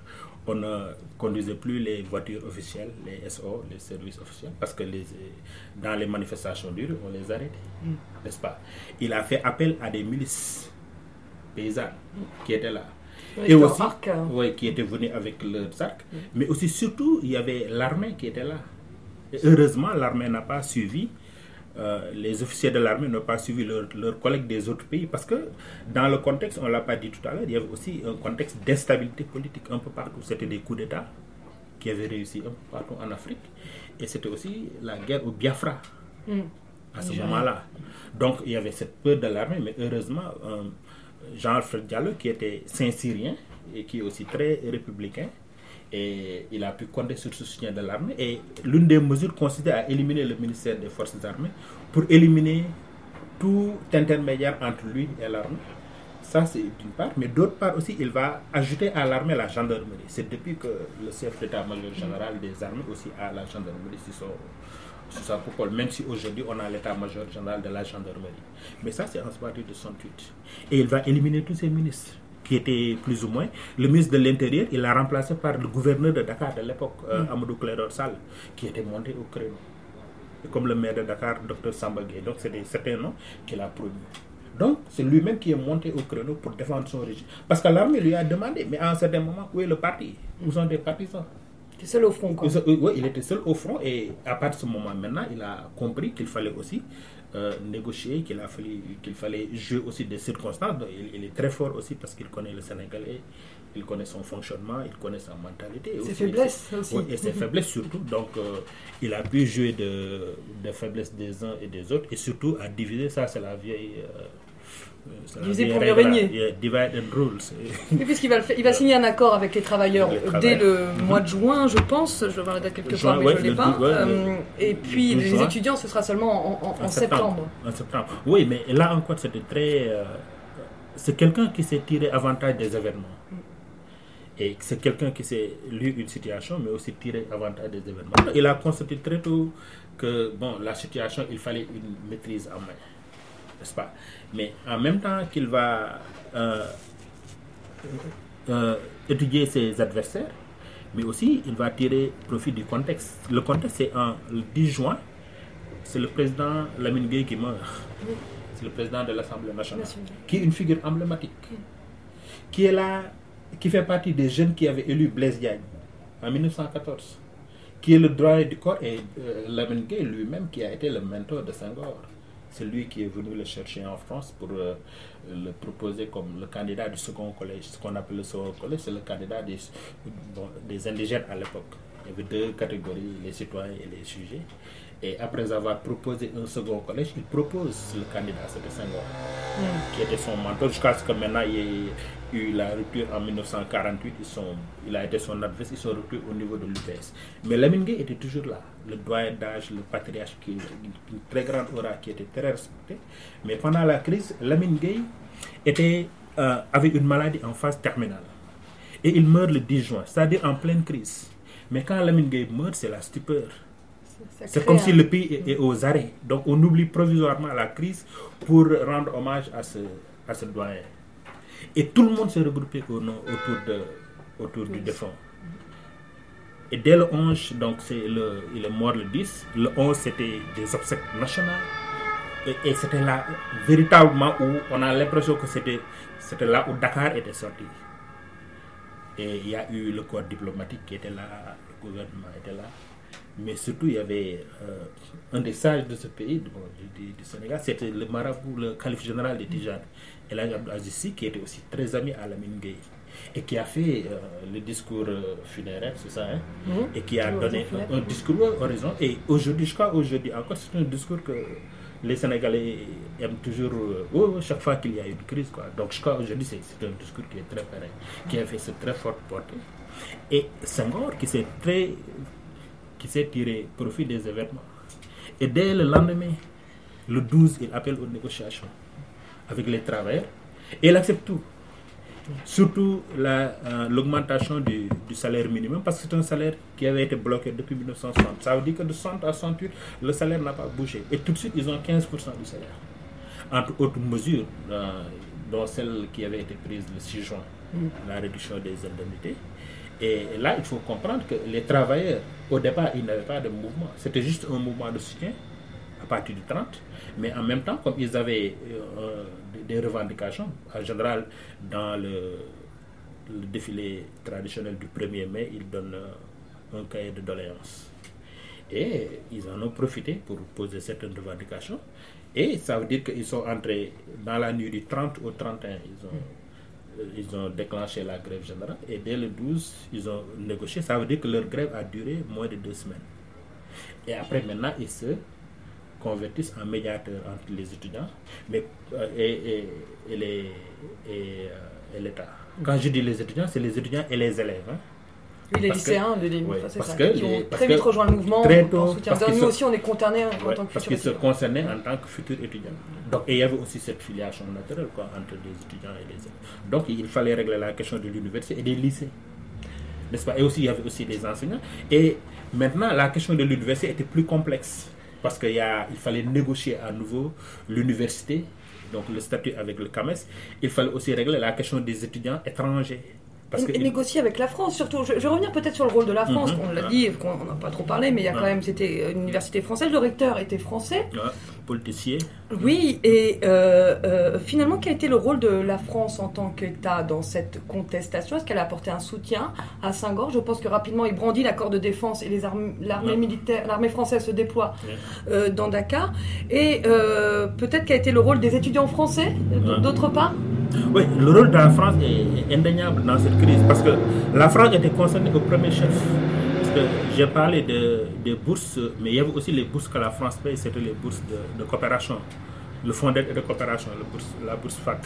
on ne conduisait plus les voitures officielles, les SO, les services officiels, parce que les, dans les manifestations dures, on les arrêtait. N'est-ce pas? Il a fait appel à des milices paysannes qui étaient là. Et Leur aussi, arc, hein. ouais, qui étaient venus avec leurs arcs. Mais aussi, surtout, il y avait l'armée qui était là. Et heureusement, l'armée n'a pas suivi, euh, les officiers de l'armée n'ont pas suivi leurs leurs collègues des autres pays parce que dans le contexte, on ne l'a pas dit tout à l'heure, il y avait aussi un contexte d'instabilité politique un peu partout. C'était des coups d'État qui avaient réussi un peu partout en Afrique. Et c'était aussi la guerre au Biafra Mm. à ce moment-là. Donc il y avait cette peur de l'armée, mais heureusement, euh, Jean-Alfred Diallo, qui était Saint-Syrien et qui est aussi très républicain, et il a pu compter sur ce soutien de l'armée. Et l'une des mesures consistait à éliminer le ministère des Forces armées pour éliminer tout intermédiaire entre lui et l'armée. Ça, c'est d'une part. Mais d'autre part aussi, il va ajouter à l'armée la gendarmerie. C'est depuis que le chef d'état-major général des armées aussi a la gendarmerie sur, sur sa coupole, même si aujourd'hui on a l'état-major général de la gendarmerie. Mais ça, c'est en partir de 68. Et il va éliminer tous ces ministres qui étaient plus ou moins. Le ministre de l'Intérieur, il l'a remplacé par le gouverneur de Dakar de l'époque, euh, Amadou Clédor Sall, qui était monté au créneau. Et comme le maire de Dakar, Dr Samba Gueye. Donc, c'est des certains noms qu'il a promus. Donc, c'est lui-même qui est monté au créneau pour défendre son régime. Parce que l'armée lui a demandé, mais à un certain moment, où est le parti? Où sont les partisans? Seul au front, quoi. il, se- oui, il était seul au front et à partir de ce moment maintenant, il a compris qu'il fallait aussi euh, négocier, qu'il a fallu, qu'il fallait jouer aussi des circonstances. Donc, il, il est très fort aussi parce qu'il connaît le Sénégalais, il connaît son fonctionnement, il connaît sa mentalité. Ses faiblesses aussi. Oui, et ses faiblesses surtout. Donc, euh, il a pu jouer de, de faiblesses des uns et des autres et surtout à diviser. Ça, c'est la vieille. euh, euh, vieille pour mieux régner. Oui, puisqu'il va, il va signer un accord avec les travailleurs Les euh, dès le mois de juin, je pense. Je vais voir la date quelque part, mais ouais, je ne l'ai le pas. ouais, Euh, et puis le les juin. étudiants, ce sera seulement en, en- en septembre. En septembre. Oui, mais là encore, c'était très. euh, c'est quelqu'un qui s'est tiré avantage des événements. Et c'est quelqu'un qui s'est lu une situation, mais aussi tiré avantage des événements. Il a constaté très tôt que bon, la situation, il fallait une maîtrise en main. N'est-ce pas? Mais en même temps qu'il va euh, euh, étudier ses adversaires, Mais aussi, il va tirer profit du contexte. Le contexte, c'est en le 10 juin, c'est le président Lamine Gueye qui meurt. C'est le président de l'Assemblée nationale, qui est une figure emblématique, qui est là, qui fait partie des jeunes qui avaient élu Blaise Diagne en 1914, qui est le droit du corps, et euh, Lamine Gueye lui-même qui a été le mentor de Senghor. C'est lui qui est venu le chercher en France pour euh, le proposer comme le candidat du second collège. Ce qu'on appelle le second collège, c'est le candidat des, bon, des indigènes à l'époque. Il y avait deux catégories, les citoyens et les sujets. Et après avoir proposé un second collège, il propose le candidat, c'était Senghor, qui était son mentor, jusqu'à ce que maintenant il y ait eu la rupture en 1948, ils sont, il a été son adversaire, ils sont rupture au niveau de l'UPS. Mais Lamine était toujours là, le doyen d'âge, le patriarche, qui, une très grande aura, qui était très respecté. Mais pendant la crise, Lamine Gueye était, euh, avait une maladie en phase terminale. Et il meurt le 10 juin, c'est-à-dire en pleine crise. Mais quand Lamine Gueye meurt, c'est la stupeur. C'est comme si le pays est, est, aux arrêts. Donc on oublie provisoirement la crise pour rendre hommage à ce, à ce doyen. Et tout le monde s'est regroupé au nom, autour, de, autour du défunt. Et dès le 11, donc c'est le, il est mort le 10, le 11 c'était des obsèques nationales. Et, c'était là véritablement où on a l'impression que c'était, c'était là où Dakar était sorti. Et il y a eu le corps diplomatique qui était là, le gouvernement était là. Mais surtout, il y avait euh, un des sages de ce pays, bon, du, Sénégal, c'était le marabout, le calife général de Tijan, El Azissi, qui était aussi très ami à la Gueye, et qui a fait euh, le discours euh, funéraire, c'est ça, hein, mmh. et qui a donné un, un, discours horizon. Et aujourd'hui, je crois, aujourd'hui encore, c'est un discours que les Sénégalais aiment toujours, oh, chaque fois qu'il y a une crise. Quoi. Donc, je crois aujourd'hui, c'est un discours qui est très pareil, qui a fait cette très forte portée. Et Senghor, qui s'est très qui s'est tiré profit des événements. Et dès le lendemain, le 12, il appelle aux négociations avec les travailleurs et il accepte tout. Surtout l'augmentation euh, du, du, salaire minimum, parce que c'est un salaire qui avait été bloqué depuis 1960. Ça veut dire que de 60 à 68, le salaire n'a pas bougé. Et tout de suite, ils ont 15% du salaire. Entre autres mesures, euh, dont celle qui avait été prise le 6 juin, mm. la réduction des indemnités. Et là, il faut comprendre que les travailleurs, au départ, ils n'avaient pas de mouvement. C'était juste un mouvement de soutien à partir du 30. Mais en même temps, comme ils avaient euh, des revendications, en général, dans le, défilé traditionnel du 1er mai, ils donnent un cahier de doléances. Et ils en ont profité pour poser certaines revendications. Et ça veut dire qu'ils sont entrés dans la nuit du 30 au 31. Ils ont ils ont déclenché la grève générale et dès le 12, ils ont négocié. Ça veut dire que leur grève a duré moins de deux semaines. Et après, maintenant, ils se convertissent en médiateurs entre les étudiants mais, euh, et, et, et, les, et, euh, et l'État. Quand je dis les étudiants, c'est les étudiants et les élèves. Hein. Oui, les lycéens de c'est parce ça, que qui ont parce très vite rejoint le mouvement très en tôt, soutien. parce Nous se- aussi, on est concernés en Ouais, tant que parce futurs qu'ils se concernaient en tant que futurs étudiants. Donc, et il y avait aussi cette filiation naturelle quoi, entre les étudiants et les élèves. Donc, il fallait régler la question de l'université et des lycées. N'est-ce pas? Et aussi, il y avait aussi des enseignants. Et maintenant, la question de l'université était plus complexe. Parce qu'il fallait négocier à nouveau l'université, donc le statut avec le CAMES. Il fallait aussi régler la question des étudiants étrangers. Parce Et, que et négocier avec la France, surtout. Je, je vais revenir peut-être sur le rôle de la France, Mhm. qu'on l'a Ouais. dit, qu'on n'a pas trop parlé, mais il y a quand même, c'était une université française, le recteur était français. Ouais, politicier. Oui, et euh, euh, finalement, quel a été le rôle de la France en tant qu'État dans cette contestation? Est-ce qu'elle a apporté un soutien à Saint-Gor Je pense que rapidement, il brandit l'accord de défense et les armes- l'armée Ouais. militaire, l'armée française se déploie Ouais. euh, dans Dakar. Et euh, peut-être quel a été le rôle des étudiants français, Ouais. d'autre part? Oui, le rôle de la France est indéniable dans cette parce que la France était concernée au premier chef. Parce que j'ai parlé de, des bourses, mais il y avait aussi les bourses que la France paye, c'était les bourses de, de coopération, le fonds d'aide de coopération, la bourse FAC.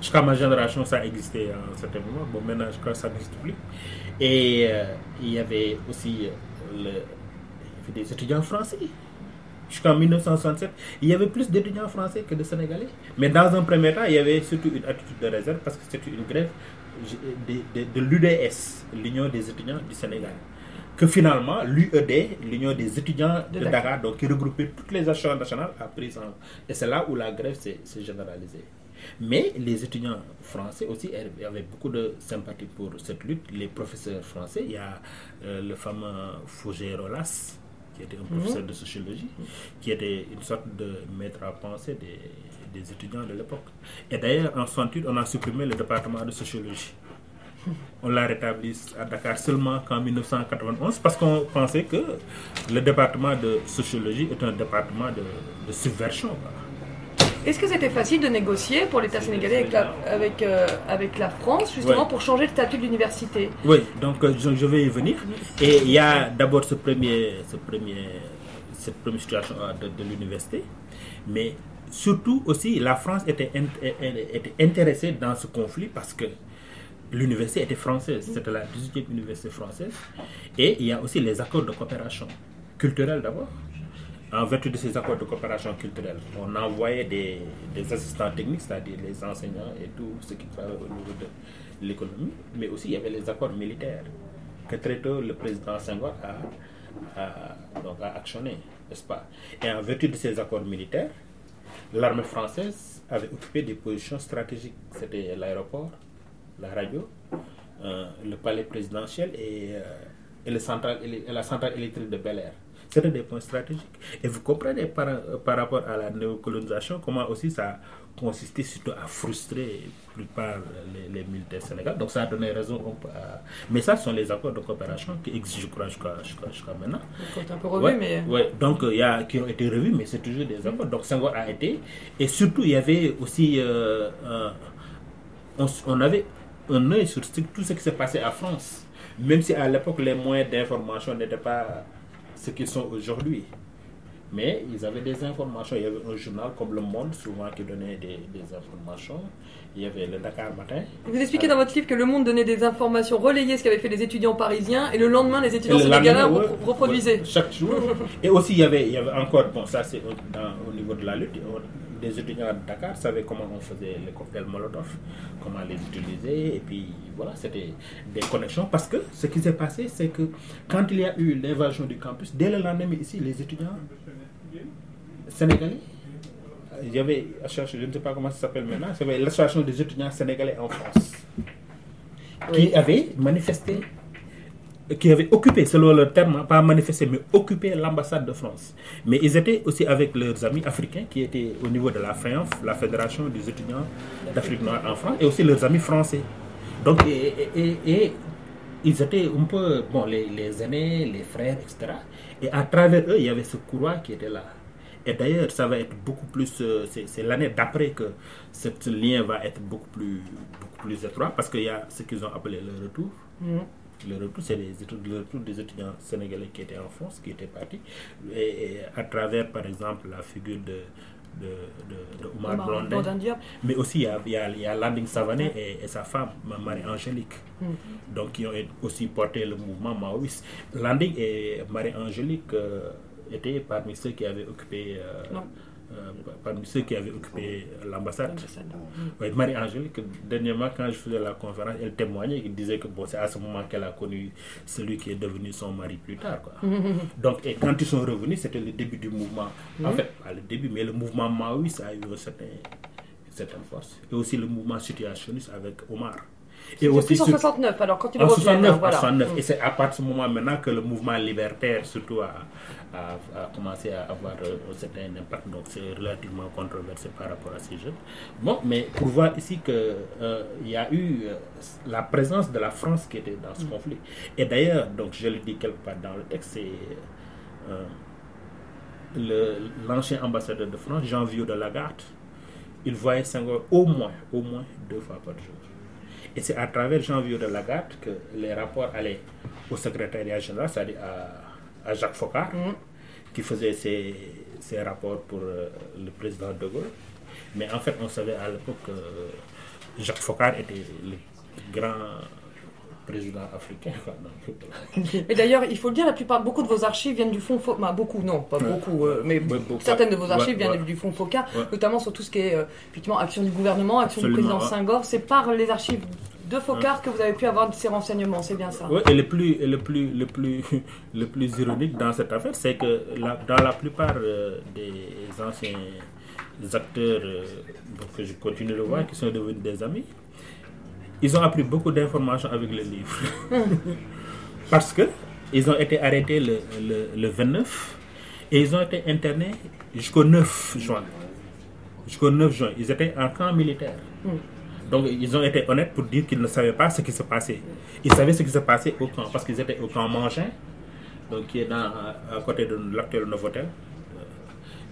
Jusqu'à ma génération, ça existait à un certain moment. Bon, maintenant, je crois que ça n'existe plus. Et euh, il y avait aussi euh, des étudiants français. Jusqu'en 1967, il y avait plus d'étudiants français que de Sénégalais. Mais dans un premier temps, il y avait surtout une attitude de réserve parce que c'était une grève de, de- de l'UDS, l'Union des étudiants du Sénégal. Que finalement, l'UED, l'Union des étudiants de, De Dakar, Dakar. donc qui regroupait toutes les associations nationales, a pris en. Et c'est là où la grève s'est généralisée. Mais les étudiants français aussi avaient beaucoup de sympathie pour cette lutte. Les professeurs français, il y a euh, le fameux Fougère Rolas, qui était un Mhm. professeur de sociologie, qui était une sorte de maître à penser des, des étudiants de l'époque. Et d'ailleurs, en 68, on a supprimé le département de sociologie. [LAUGHS] On l'a rétabli à Dakar seulement qu'en 1991 parce qu'on pensait que le département de sociologie est un département de, de subversion. Est-ce que c'était facile de négocier pour l'État sénégalais avec la, avec, euh, avec la France, justement, Ouais. pour changer le statut de l'université? Oui, donc euh, je, je vais y venir. Et il y a d'abord ce premier, ce premier, cette première situation euh, de, de l'université, mais surtout aussi la France était, int- était intéressée dans ce conflit parce que l'université était française, c'était la 18e université française, et il y a aussi les accords de coopération culturelle d'abord. En vertu de ces accords de coopération culturelle, on envoyait des, assistants techniques, c'est-à-dire les enseignants et tout ce qui travaille au niveau de l'économie, mais aussi il y avait les accords militaires que très tôt le président Senghor a, a actionné, n'est-ce pas? Et en vertu de ces accords militaires, l'armée française avait occupé des positions stratégiques. C'était l'aéroport, la radio, euh, le palais présidentiel et, euh, central, la centrale électrique de Bel Air. C'était des points stratégiques. Et vous comprenez par, par rapport à la néocolonisation comment aussi ça consistait surtout à frustrer la plupart les, les militaires sénégalais. Donc ça a donné raison à... Mais ça, ce sont les accords de coopération qui existent, je crois, jusqu'à jusqu'à- jusqu'à maintenant. Un peu revu, Ouais, mais... ouais. Donc, il y a qui ont été revus, mais c'est toujours des accords. Donc, Senghor a été. Et surtout, il y avait aussi. euh, euh, on, avait un œil sur tout ce qui s'est passé à France. Même si à l'époque, les moyens d'information n'étaient pas ce qu'ils sont aujourd'hui. Mais ils avaient des informations. Il y avait un journal comme Le Monde, souvent, qui donnait des, des informations. Il y avait le Dakar Matin. Vous expliquez dans votre livre que Le Monde donnait des informations relayées ce qu'avaient fait les étudiants parisiens, et le lendemain, les étudiants sénégalais ouais, reproduisaient. chaque jour. Et aussi, il y avait, il y avait encore, bon, ça c'est au, dans- au niveau de la lutte, des étudiants à Dakar savaient comment on faisait les cocktails Molotov, comment les utiliser, et puis voilà, c'était des connexions. Parce que ce qui s'est passé, c'est que quand il y a eu l'invasion du campus, dès le lendemain, ici, les étudiants sénégalais, il y avait, je ne sais pas comment ça s'appelle maintenant, c'est l'association des étudiants sénégalais en France qui avait manifesté, qui avait occupé, selon le terme, pas manifesté, mais occupé l'ambassade de France. Mais ils étaient aussi avec leurs amis africains qui étaient au niveau de la FEANF, la Fédération des étudiants d'Afrique noire en France, et aussi leurs amis français. Donc, et, et- et- et ils étaient un peu, bon, les, les aînés, les frères, etc. Et à travers eux, il y avait ce courroie qui était là. Et d'ailleurs, ça va être beaucoup plus. euh, c'est l'année d'après que ce lien va être beaucoup plus, beaucoup plus étroit parce qu'il y a ce qu'ils ont appelé le retour. Mhm. Le retour, c'est le retour des étudiants sénégalais qui étaient en France, qui étaient partis. Et, et à travers, par exemple, la figure de, de, de, de Oumar Omar Blondin. Mais aussi, il y a, il y a, il y a Landing Savané et, et sa femme, Marie-Angélique. Mhm. Donc, qui ont aussi porté le mouvement maoïste. Landing et Marie-Angélique euh, étaient parmi ceux qui avaient occupé. euh. Euh, parmi ceux qui avaient occupé l'ambassade. Oui, Marie-Angélique, dernièrement, quand je faisais la conférence, elle témoignait, elle disait que bon, c'est à ce moment qu'elle a connu celui qui est devenu son mari plus tard. Quoi. [LAUGHS] Donc, et quand ils sont revenus, c'était le début du mouvement. En fait, pas le début, mais le mouvement maoïste a eu une certaine force. Et aussi le mouvement situationniste avec Omar. Et en sur- 69, alors quand ils en reviennent, 69, hein, voilà. en 69. Mhm. Et c'est à partir de ce moment maintenant que le mouvement libertaire, surtout, a, a- a commencé à avoir euh, un certain impact. Donc c'est relativement controversé par rapport à ces jeunes. Bon, mais pour voir ici qu'il y a eu euh, la présence de la France qui était dans ce conflit. Et d'ailleurs, donc je le dis quelque part dans le texte, c'est euh, l'ancien ambassadeur de France, Jean-Vieux de Lagarde, il voyait Senghor au moins, au moins deux fois par jour. Et c'est à travers Jean-Vieux de Lagarde que les rapports allaient au secrétariat général, c'est-à-dire à, à Jacques Faucard, Mhm. qui faisait ses, ses rapports pour euh, le président de Gaulle. Mais en fait, on savait à l'époque que Jacques Faucard était le grand président africain. Mais d'ailleurs, il faut le dire, la plupart, beaucoup de vos archives viennent du fonds Focard. Bah, beaucoup, non, pas beaucoup, euh, mais Ouais, certaines de vos archives Ouais, viennent ouais. du fonds Focard, Ouais. notamment sur tout ce qui est euh, effectivement action du gouvernement, action du président. Senghor. C'est par les archives de Focard que vous avez pu avoir ces renseignements, c'est bien ça. Ouais, et le plus, le plus, le plus, [LAUGHS] le plus ironique dans cette affaire, c'est que la- dans la plupart euh, des anciens acteurs que je continue de voir qui sont devenus des amis, ils ont appris beaucoup d'informations avec le livre. [LAUGHS] Parce que ils ont été arrêtés le, le, le 29 et ils ont été internés jusqu'au 9 juin. Jusqu'au 9 juin. Ils étaient en camp militaire. Donc ils ont été honnêtes pour dire qu'ils ne savaient pas ce qui se passait. Ils savaient ce qui se passait au camp parce qu'ils étaient au camp Mangin, donc qui est à côté de l'actuel Novotel.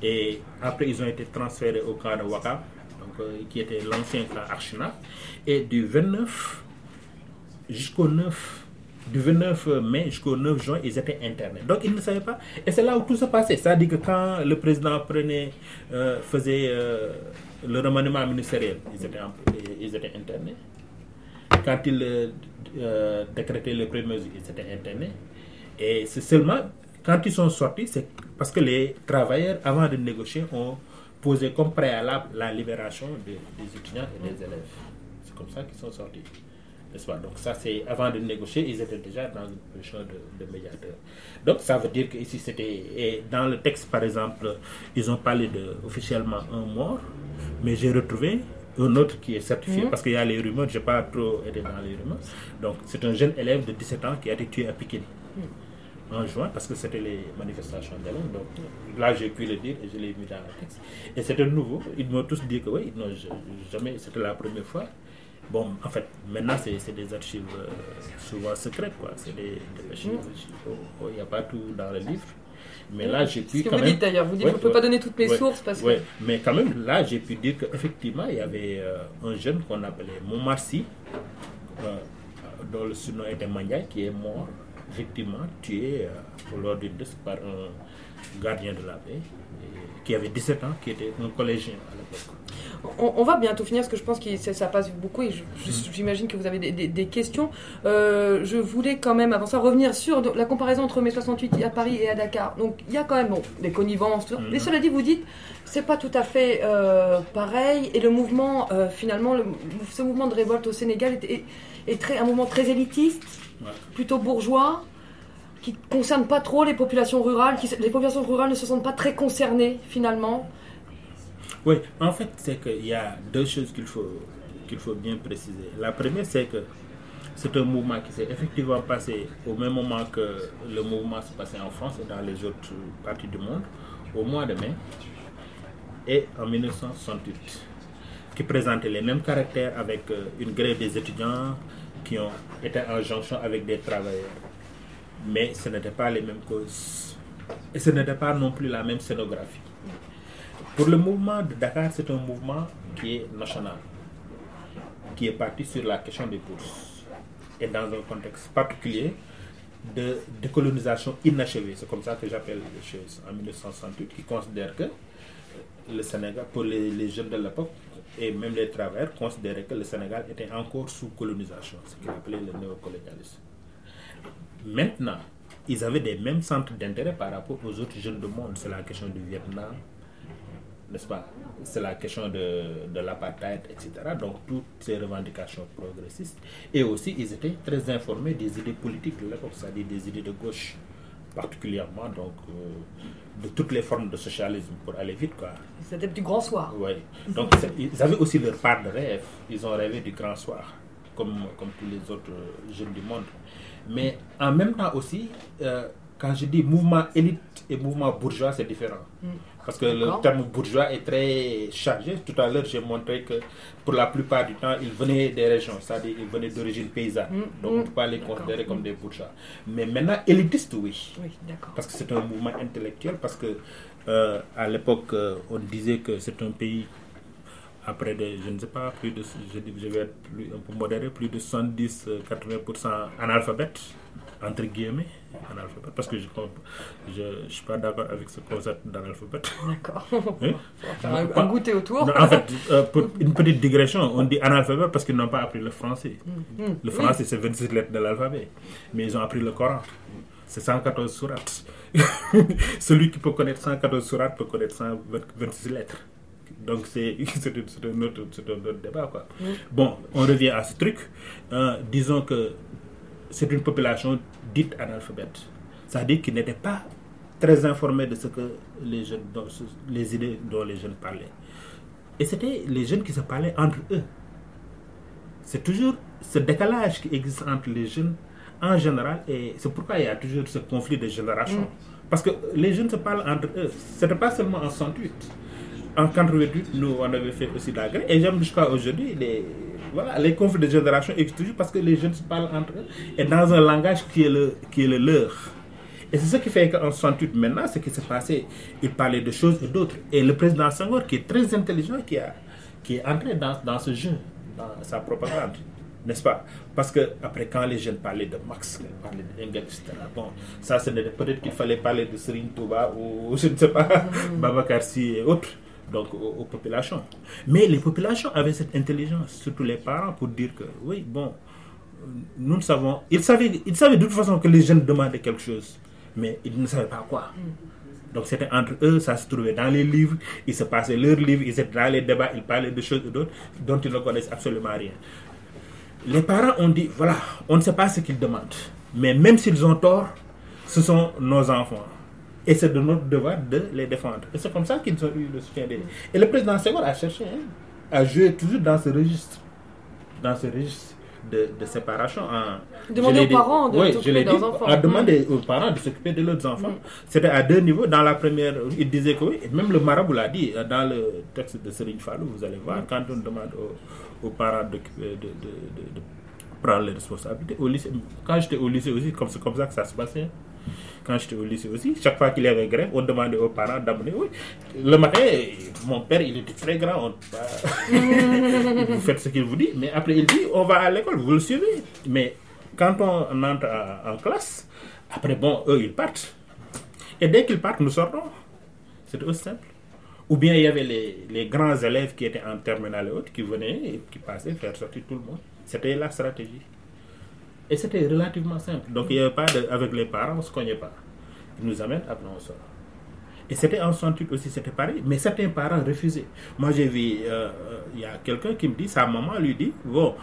Et après, ils ont été transférés au camp de Waka, qui était l'ancien camp Archina. Et du 29 jusqu'au 9, du 29 mai jusqu'au 9 juin, ils étaient internés. Donc ils ne savaient pas. Et c'est là où tout se passait. C'est-à-dire que quand le président prenait, euh, faisait euh, le remaniement ministériel, ils étaient, en- ils étaient internés. Quand il euh, euh, décrétait le premier mesure, ils étaient internés. Et c'est seulement quand ils sont sortis, c'est parce que les travailleurs, avant de négocier, ont posé comme préalable la libération des, des étudiants et des élèves. C'est comme ça qu'ils sont sortis. N'est-ce pas? Donc ça, c'est avant de négocier, ils étaient déjà dans une position de, de médiateur. Donc ça veut dire que ici, c'était... Dans le texte, par exemple, ils ont parlé de officiellement un mort, mais j'ai retrouvé un autre qui est certifié, parce qu'il y a les rumeurs, je n'ai pas trop été dans les rumeurs. Donc c'est un jeune élève de 17 ans qui a été tué à Pikine en juin parce que c'était les manifestations d'élèves. Donc là, j'ai pu le dire et je l'ai mis dans le texte. Et c'était nouveau. Ils m'ont tous dit que oui, non, jamais, c'était la première fois. Bon, en fait, maintenant, c'est des archives euh, souvent secrètes, quoi. C'est des, archives. oh, Il n'y a pas tout dans le livre. Mais là, j'ai pu Ce que quand vous même... dites d'ailleurs, vous dites Ouais, je ne peux ouais. pas donner toutes mes Ouais, sources parce que. Mais quand même, là, j'ai pu dire qu'effectivement, il y avait euh, un jeune qu'on appelait Montmarcy, euh, dont le surnom était Maniaï, qui est mort, effectivement, tué lors d'une disque par un gardien de la paix, qui avait 17 ans, qui était un collégien à l'époque. On, on va bientôt finir parce que je pense que ça, ça passe beaucoup et je- j'imagine que vous avez des, des- des questions. Euh, je voulais quand même, avant ça, revenir sur la comparaison entre mai 68 à Paris et à Dakar. Donc il y a quand même bon, des connivences, tout ça. Mhm. mais cela dit, vous dites c'est pas tout à fait euh, pareil et le mouvement, euh, finalement, le- ce mouvement de révolte au Sénégal est, est- est très, un mouvement très élitiste, Ouais. plutôt bourgeois qui concerne pas trop les populations rurales, qui, les populations rurales ne se sentent pas très concernées finalement. Oui, en fait, c'est qu'il y a deux choses qu'il faut, qu'il faut bien préciser. La première, c'est que c'est un mouvement qui s'est effectivement passé au même moment que le mouvement se passait en France et dans les autres parties du monde, au mois de mai et en 1968, qui présentait les mêmes caractères avec euh, une grève des étudiants qui ont été en jonction avec des travailleurs. Mais ce n'étaient pas les mêmes causes. Et ce n'était pas non plus la même scénographie. Pour le mouvement de Dakar, c'est un mouvement qui est national, qui est parti sur la question des bourses. Et dans un contexte particulier de décolonisation inachevée, c'est comme ça que j'appelle les choses, en 1968, qui considère que le Sénégal, pour les, les jeunes de l'époque, et même les travailleurs, considéraient que le Sénégal était encore sous colonisation, ce qu'ils appelaient le néocolonialisme. Maintenant, ils avaient des mêmes centres d'intérêt par rapport aux autres jeunes du monde. C'est la question du Vietnam, n'est-ce pas? C'est la question de, de l'apartheid, etc. Donc, toutes ces revendications progressistes. Et aussi, ils étaient très informés des idées politiques de l'époque, c'est-à-dire des idées de gauche, particulièrement, donc, euh, de toutes les formes de socialisme, pour aller vite, quoi. C'était du grand soir. Oui. [LAUGHS] Donc, ils avaient aussi leur part de rêve. Ils ont rêvé du grand soir, comme, comme tous les autres euh, jeunes du monde. Mais en même temps aussi, euh, quand je dis mouvement élite et mouvement bourgeois, c'est différent. Parce que le terme bourgeois est très chargé. Tout à l'heure, j'ai montré que pour la plupart du temps, ils venaient des régions, c'est-à-dire ils venaient d'origine paysanne. Mm, Donc, on ne mm. peut pas les considérer comme des bourgeois. Mais maintenant, élitiste, oui parce que c'est un mouvement intellectuel, parce que euh, à l'époque, euh, on disait que c'est un pays, après des, je ne sais pas, plus de, je, vais être plus, un peu modéré, plus de 70-80% analphabètes, entre guillemets, analphabètes, parce que je ne suis pas d'accord avec ce concept d'analphabète. D'accord. [LAUGHS] Hein? Faire un, Pas- un goûter autour. Non, en fait, euh, pour une petite digression, on dit analphabète parce qu'ils n'ont pas appris le français. Mm, Le oui. français, c'est 26 lettres de l'alphabet. Mais ils ont appris le Coran. C'est 114 sourates. [LAUGHS] Celui qui peut connaître 114 sourates peut connaître 126 lettres. Donc, c'est [LAUGHS] un, autre, autre débat. Quoi. Mm. Bon, on revient à ce truc. Euh, disons que c'est une population dite analphabète. C'est-à-dire qu'ils n'étaient pas très informés de ce que les jeunes, dont- les idées dont les jeunes parlaient. Et c'était les jeunes qui se parlaient entre eux. C'est toujours ce décalage qui existe entre les jeunes en général et c'est pourquoi il y a toujours ce conflit de génération. Parce que les jeunes se parlent entre eux. Ce n'était pas seulement en 68. En 88, nous, on avait fait aussi la grève. Et même jusqu'à aujourd'hui, les, voilà, les conflits de génération existent toujours parce que les jeunes se parlent entre eux et dans un langage qui est le, qui est le leur. Et c'est ce qui fait qu'en 68, maintenant, ce qui s'est passé, il parlait de choses et d'autres. Et le président Senghor, qui est très intelligent, qui, a, qui est entré dans, dans ce jeu, dans sa propagande, n'est-ce pas? Parce que après, quand les jeunes parlaient de Marx, parlaient d'Engels, etc., bon, ça, ce peut-être qu'il fallait parler de Serine Touba ou [LAUGHS] je ne sais pas, Babacar Sy et autres, donc aux, aux populations. Mais les populations avaient cette intelligence, surtout les parents, pour dire que, oui, bon, nous ne savons. Ils savaient, ils savaient de toute façon que les jeunes demandaient quelque chose, mais ils ne savaient pas quoi. Donc c'était entre eux, ça se trouvait dans les livres, ils se passaient leurs livres, ils étaient dans les débats, ils parlaient de choses et d'autres dont ils ne connaissent absolument rien. Les parents ont dit, voilà, on ne sait pas ce qu'ils demandent, mais même s'ils ont tort, ce sont nos enfants. Et c'est de notre devoir de les défendre. Et c'est comme ça qu'ils ont eu le soutien des... Et le président Senghor a cherché, hein, a joué toujours dans ce registre, dans ce registre de, de séparation. En, Demander aux dit- parents de oui, s'occuper de leurs enfants. A demandé aux parents de s'occuper de leurs enfants. C'était à deux niveaux. Dans la première, il disait que oui, et même le marabout l'a dit, euh, dans le texte de Serigne Fallou, vous allez voir, quand on demande aux, aux parents d'occuper- de, de, de- de prendre les responsabilités. Au lycée, quand j'étais au lycée aussi, comme c'est comme ça que ça se passait. Quand j'étais au lycée aussi, chaque fois qu'il y avait grève, on demandait aux parents d'amener. Oui, le matin, mon père, il était très grand. on- bah, [LAUGHS] vous faites ce qu'il vous dit, mais après il dit, on va à l'école, vous le suivez. Mais quand on entre en, classe, après, bon, eux, ils partent. Et dès qu'ils partent, nous sortons. C'est aussi simple. Ou bien il y avait les, les grands élèves qui étaient en terminale et autres qui venaient et qui passaient faire sortir tout le monde. C'était la stratégie. Et c'était relativement simple. Donc il n'y avait pas de, avec les parents, on ne se cognait pas. Ils nous amènent, après on sort. Et c'était en 68 aussi, c'était pareil. Mais certains parents refusaient. Moi, j'ai vu, euh, euh, il y a quelqu'un qui me dit, sa maman lui dit, bon,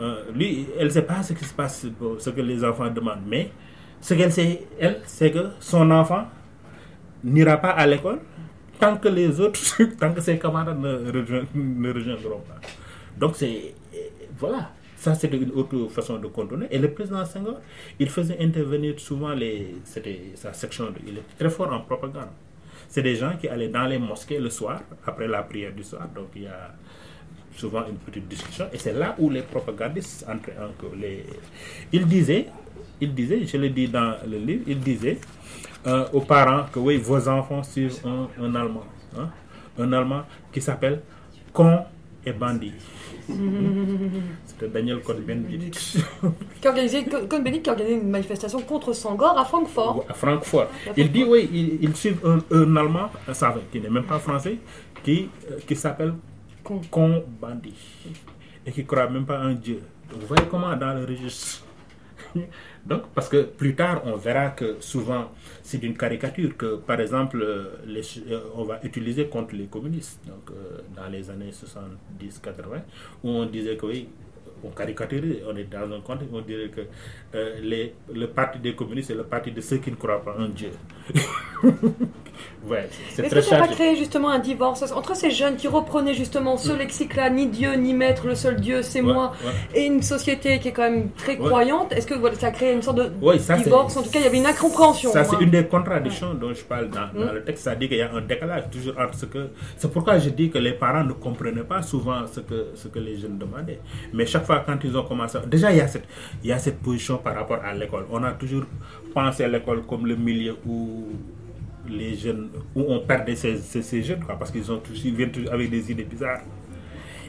euh, lui, elle ne sait pas ce qui se passe, ce que les enfants demandent. Mais ce qu'elle sait, elle, c'est que son enfant n'ira pas à l'école tant que les autres, [LAUGHS] tant que ses camarades ne, ne rejoindront pas. Donc, c'est. Voilà. Ça, c'était une autre façon de contourner. Et le président Senghor, il faisait intervenir souvent les. Sa section. de- il est très fort en propagande. C'est des gens qui allaient dans les mosquées le soir, après la prière du soir. Donc, il y a souvent une petite discussion. Et c'est là où les propagandistes entraient en. Les... Il disait, il disait, je le dis dans le livre, il disait euh, aux parents que oui, vos enfants suivent un, un Allemand. hein, un Allemand qui s'appelle Con et Bandit. [LAUGHS] C'était Daniel Cohn-Bendit Cohn-Bendit [LAUGHS] qui a organisé une manifestation contre Sangor à Francfort. à Francfort. Il dit oui, il, il suit un, un Allemand, ça qui n'est même pas français, qui, euh, qui s'appelle Bandit et qui ne croit même pas en Dieu. Donc, vous voyez comment dans le registre. [LAUGHS] Donc, parce que plus tard, on verra que souvent, c'est une caricature que, par exemple, euh, les, euh, on va utiliser contre les communistes. Donc, euh, dans les années 70-80, où on disait que oui, on caricaturait, on est dans un contexte où on dirait que les, le parti des communistes est le parti de ceux qui ne croient pas en Dieu. [LAUGHS] ouais, c'est très que ça n'a pas créé justement un divorce entre ces jeunes qui reprenaient justement ce lexique-là, ni Dieu, ni maître, le seul Dieu, c'est Ouais, moi, ouais. et une société qui est quand même très croyante Est-ce que voilà, ça a créé une sorte de ça, divorce? En tout cas, il y avait une incompréhension. Ça, c'est une des contradictions dont je parle dans, dans le texte. C'est-à-dire qu'il y a un décalage toujours entre ce que. C'est pourquoi je dis que les parents ne comprenaient pas souvent ce que, ce que les jeunes demandaient. Mais chaque fois, quand ils ont commencé. Déjà, il y a cette, il y a cette position par rapport à l'école. On a toujours pensé à l'école comme le milieu où les jeunes. où on perdait ces, ces, ces jeunes, quoi, parce qu'ils ont tous, ils viennent toujours avec des idées bizarres.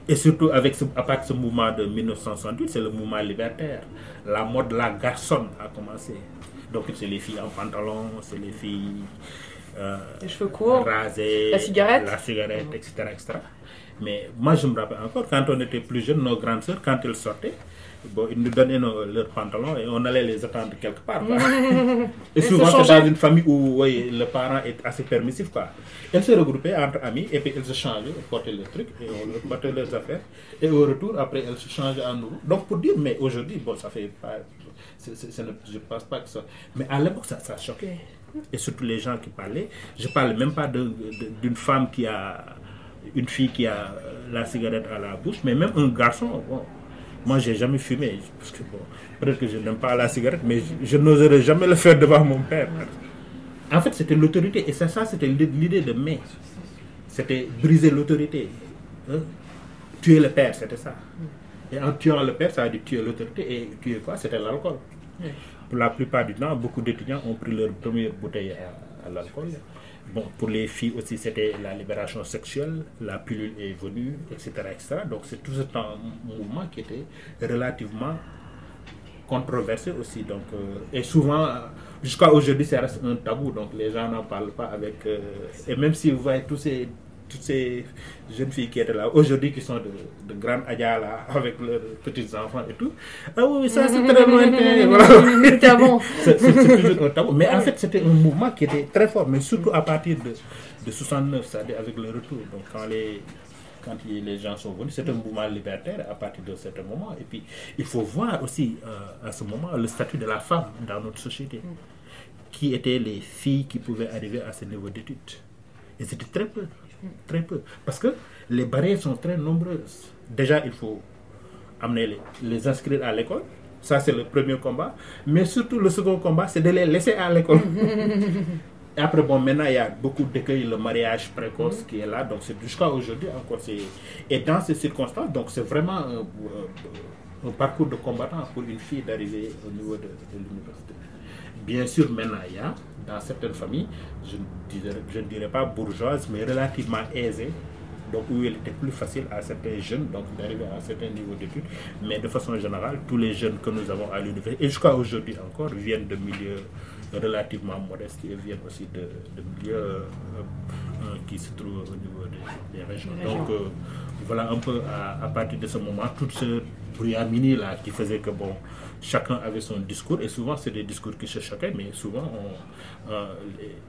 Et surtout avec ce, à partir de ce mouvement de 1968, c'est le mouvement libertaire. La mode la garçonne a commencé. Donc c'est les filles en pantalon, c'est les filles euh, Les cheveux courts, rasées, la cigarette. la cigarette, etc., etc. Mais moi je me rappelle encore, quand on était plus jeunes, nos grandes sœurs, quand elles sortaient, bon, ils nous donnaient nos- leurs pantalons et on allait les attendre quelque part. quoi. [LAUGHS] et souvent c'est dans une famille où oui, le parent est assez permissif. Quoi. Elles se regroupaient entre amis et puis elles se changeaient, elles portaient leurs trucs et on leur portait leurs affaires. Et au retour, après, elles se changeaient à nouveau. Donc pour dire, mais aujourd'hui, bon, ça fait pas. ce ne- je ne pense pas que ça. Mais à l'époque, ça, ça choquait. et surtout les gens qui parlaient. Je parle même pas d'une femme qui a, une fille qui a la cigarette à la bouche, mais même un garçon. Bon, moi, j'ai jamais fumé, parce que bon, peut-être que je n'aime pas la cigarette, mais je, je n'oserais jamais le faire devant mon père. En fait, c'était l'autorité, et c'est ça, c'était l'idée l'idée de mai. C'était briser l'autorité. hein. Tuer le père, c'était ça. Et en tuant le père, ça a dit tuer l'autorité. Et tuer quoi? C'était l'alcool. Pour la plupart du temps, beaucoup d'étudiants ont pris leur première bouteille à, à l'alcool. Bon, pour les filles aussi, c'était la libération sexuelle, la pilule est venue, etc. etc. Donc c'est tout ce mouvement qui était relativement controversé aussi. Donc, euh, et souvent, jusqu'à aujourd'hui, ça reste un tabou. Donc les gens n'en parlent pas avec... euh, et même si vous voyez tous ces, toutes ces jeunes filles qui étaient là, aujourd'hui, qui sont de, de grandes ayas là, avec leurs petits-enfants et tout. Ah oui, ça c'est très [LAUGHS] lointain. [LAUGHS] voilà. C'est [LAUGHS] un tabou. Mais en fait, c'était un mouvement qui était très fort, mais surtout à partir de, de 69, c'est-à-dire avec le retour. Donc, quand les, quand les les gens sont venus, c'est un mouvement libertaire à partir de certain moment. Et puis, il faut voir aussi euh, à ce moment le statut de la femme dans notre société. Qui étaient les filles qui pouvaient arriver à ce niveau d'études Et c'était très peu. Très peu. Parce que les barrières sont très nombreuses. Déjà, il faut amener les, les inscrire à l'école. Ça, c'est le premier combat. Mais surtout, le second combat, c'est de les laisser à l'école. [LAUGHS] Après, bon, maintenant, il y a beaucoup d'accueil, le mariage précoce qui est là. Donc, c'est jusqu'à aujourd'hui encore. c'est- Et dans ces circonstances, donc, c'est vraiment un, un- un parcours de combattant pour une fille d'arriver au niveau de, de l'université. Bien sûr, maintenant, il y a, dans certaines familles, je ne dirais, je ne dirais pas bourgeoises, mais relativement aisées, donc où il était plus facile à certains jeunes donc d'arriver à un certain niveau d'études. Mais de façon générale, tous les jeunes que nous avons à l'université, et jusqu'à aujourd'hui encore, viennent de milieux relativement modestes et viennent aussi de, de milieux euh, euh, qui se trouvent au niveau des, des régions. Donc euh, voilà un peu à, à partir de ce moment, tout ce brouillamini là qui faisait que bon, chacun avait son discours et souvent c'est des discours qui se choquaient, mais souvent on, euh,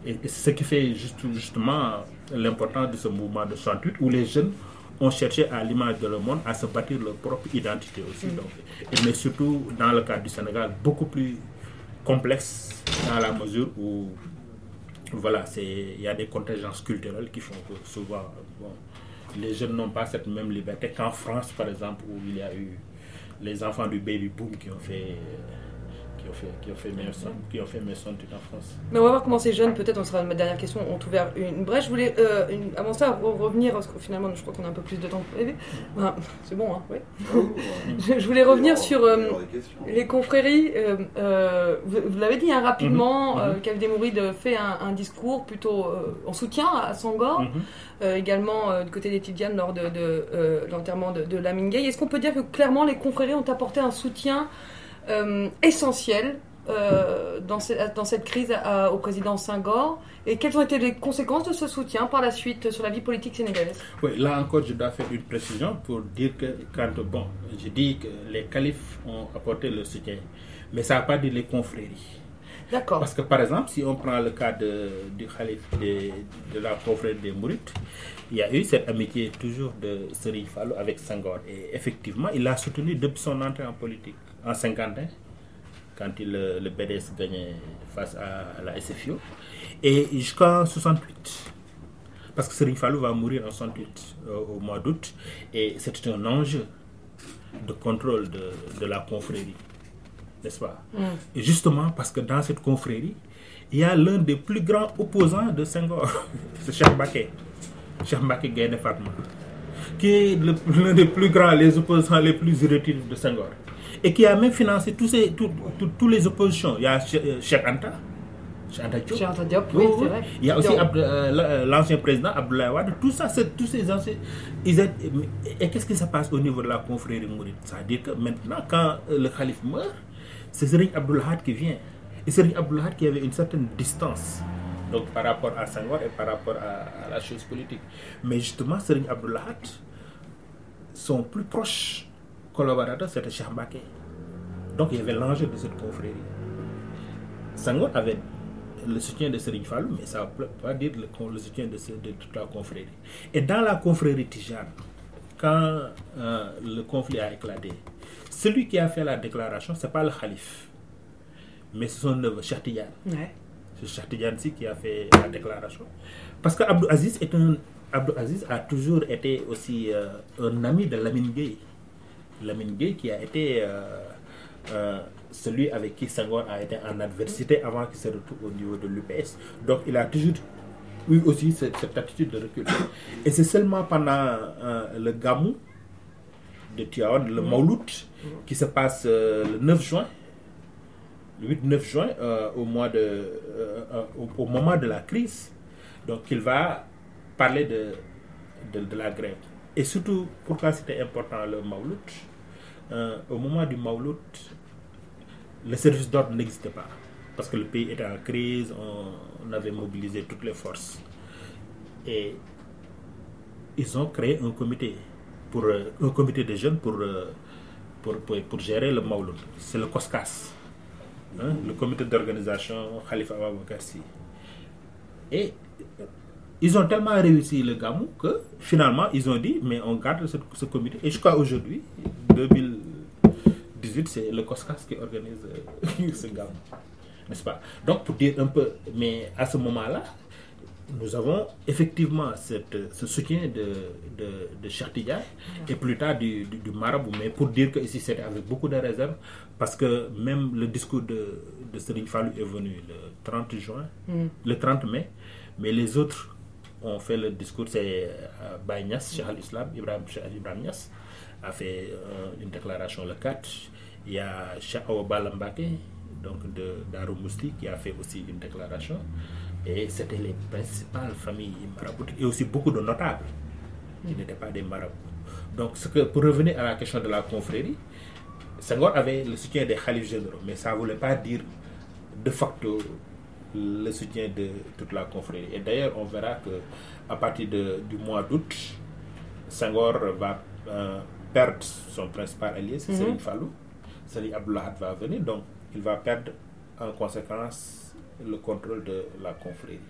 et, et c'est ce qui fait juste, justement l'importance de ce mouvement de 68 où les jeunes ont cherché à l'image de le monde à se bâtir leur propre identité aussi. Donc, et, mais surtout dans le cas du Sénégal, beaucoup plus complexe dans la mesure où voilà, il y a des contingences culturelles qui font que souvent bon, les jeunes n'ont pas cette même liberté qu'en France par exemple où il y a eu les enfants du baby boom qui ont fait qui ont fait qui ont fait meilleur son, qui ont fait meilleur son en France. Mais on va voir comment ces jeunes, peut-être, on sera ma dernière question, ont ouvert une brèche. Je voulais, euh, une- avant ça, re- revenir, parce que finalement, je crois qu'on a un peu plus de temps que prévu. Ben, [LAUGHS] c'est bon, hein, oui. [LAUGHS] je, je voulais revenir sur euh, les confréries. euh, euh, vous vous l'avez dit hein, rapidement. Calvi Mouride fait un, un discours plutôt euh, en soutien à Sangor, Mhm. euh, également euh, du côté des Tidianes lors de, de, euh, l'enterrement de, de Lamine. Est-ce qu'on peut dire que clairement les confréries ont apporté un soutien euh, essentiel euh, dans, ce- dans cette crise à- au président Senghor et quelles ont été les conséquences de ce soutien par la suite sur la vie politique sénégalaise? Oui, là encore, je dois faire une précision pour dire que quand, bon, je dis que les califes ont apporté le soutien, mais ça n'a pas dit les confréries. D'accord. Parce que par exemple, si on prend le cas de, du calife de, de la confrérie des Mourites, il y a eu cette amitié toujours de Fallou avec Senghor. Et effectivement, il l'a soutenu depuis son entrée en politique, en 51, quand il, le le BDS gagnait face à la SFIO, et jusqu'en 68. Parce que Serine Fallou va mourir en 68 euh, au mois d'août, et c'était un enjeu de contrôle de, de la confrérie, n'est-ce pas? Mm. et justement, parce que dans cette confrérie, il y a l'un des plus grands opposants de Senghor, [LAUGHS] c'est Cheikh Baké, Cheikh Baké Fatma, qui est l'un des plus grands, les opposants les plus irréductibles de Senghor, et qui a même financé tous, ces, les oppositions. Il y a euh, Cheikh Anta, Cheikh Diop. Oui, c'est vrai. Il y a aussi euh, la- l'ancien président Abdoulaye Wade, tout ça, c'est tous ces anciens. ils et qu'est-ce qui se passe au niveau de la confrérie mouride? C'est-à-dire que maintenant, quand euh, le calife meurt, c'est Serigne Abdoulahad qui vient. Et Serigne Abdoulahad qui avait une certaine distance donc par rapport à Senghor et par rapport à, à la chose politique. Mais justement, Serigne Abdoulahad, son plus proche collaborateur, c'était Cheikh. Donc il y avait l'enjeu de cette confrérie. Senghor avait le soutien de Serigne Fallou, mais ça ne veut pas dire le, le soutien de, toute la confrérie. Et dans la confrérie Tijane, quand euh, le conflit a éclaté, celui qui a fait la déclaration, ce n'est pas le calife, mais c'est son neveu, Cheikh Tidiane. Ouais. c'est Cheikh qui a fait la déclaration. Parce que Abdou Aziz, est un, Abdou Aziz a toujours été aussi euh, un ami de Lamine Gueye. Lamine Gueye qui a été euh, celui avec qui Senghor a été en adversité avant qu'il se retrouve au niveau de l'UPS. Donc il a toujours eu aussi cette, attitude de recul. Et c'est seulement pendant le Gamou de Tiawan, le Maulout, qui se passe le 9 juin, le 8-9 juin, euh, au, mois de, euh, euh, au, moment de la crise. Donc, il va parler de, de, la grève. Et surtout, pourquoi c'était important le Maulout Au moment du Maulout, le service d'ordre n'existait pas. Parce que le pays était en crise, on, avait mobilisé toutes les forces. Et ils ont créé un comité, pour, un comité de jeunes pour, pour, pour, pour gérer le Maulout. C'est le COSCAS. Hein, le comité d'organisation Khalifa Ababakarsi. Et ils ont tellement réussi le Gamou que finalement ils ont dit mais on garde ce, comité. Et jusqu'à aujourd'hui, 2018, c'est le COSCAS qui organise euh, [LAUGHS] ce Gamou. N'est-ce pas? Donc pour dire un peu, mais à ce moment-là, nous avons effectivement cette, ce soutien de, de, de et plus tard du, du, marabout, mais pour dire que ici c'était avec beaucoup de réserve, parce que même le discours de, de Serigne Fallou est venu le 30 juin, mm. le 30 mai, mais les autres ont fait le discours, c'est euh, Baïnias, Cheikh al-Islam, Ibrahim, Ibrahim a fait euh, une déclaration le 4. Il y a Cheikh Awa donc de Darou Mousti, qui a fait aussi une déclaration. Et c'était les principales familles maraboutiques et aussi beaucoup de notables qui n'étaient pas des marabouts. Donc, ce que, pour revenir à la question de la confrérie, Senghor avait le soutien des khalifs généraux, mais ça ne voulait pas dire de facto le soutien de toute la confrérie. Et d'ailleurs, on verra que à partir de, du mois d'août, Senghor va euh, perdre son principal allié, c'est mm Fallou. Salim Abdullah va venir, donc il va perdre en conséquence le contrôle de la confrérie.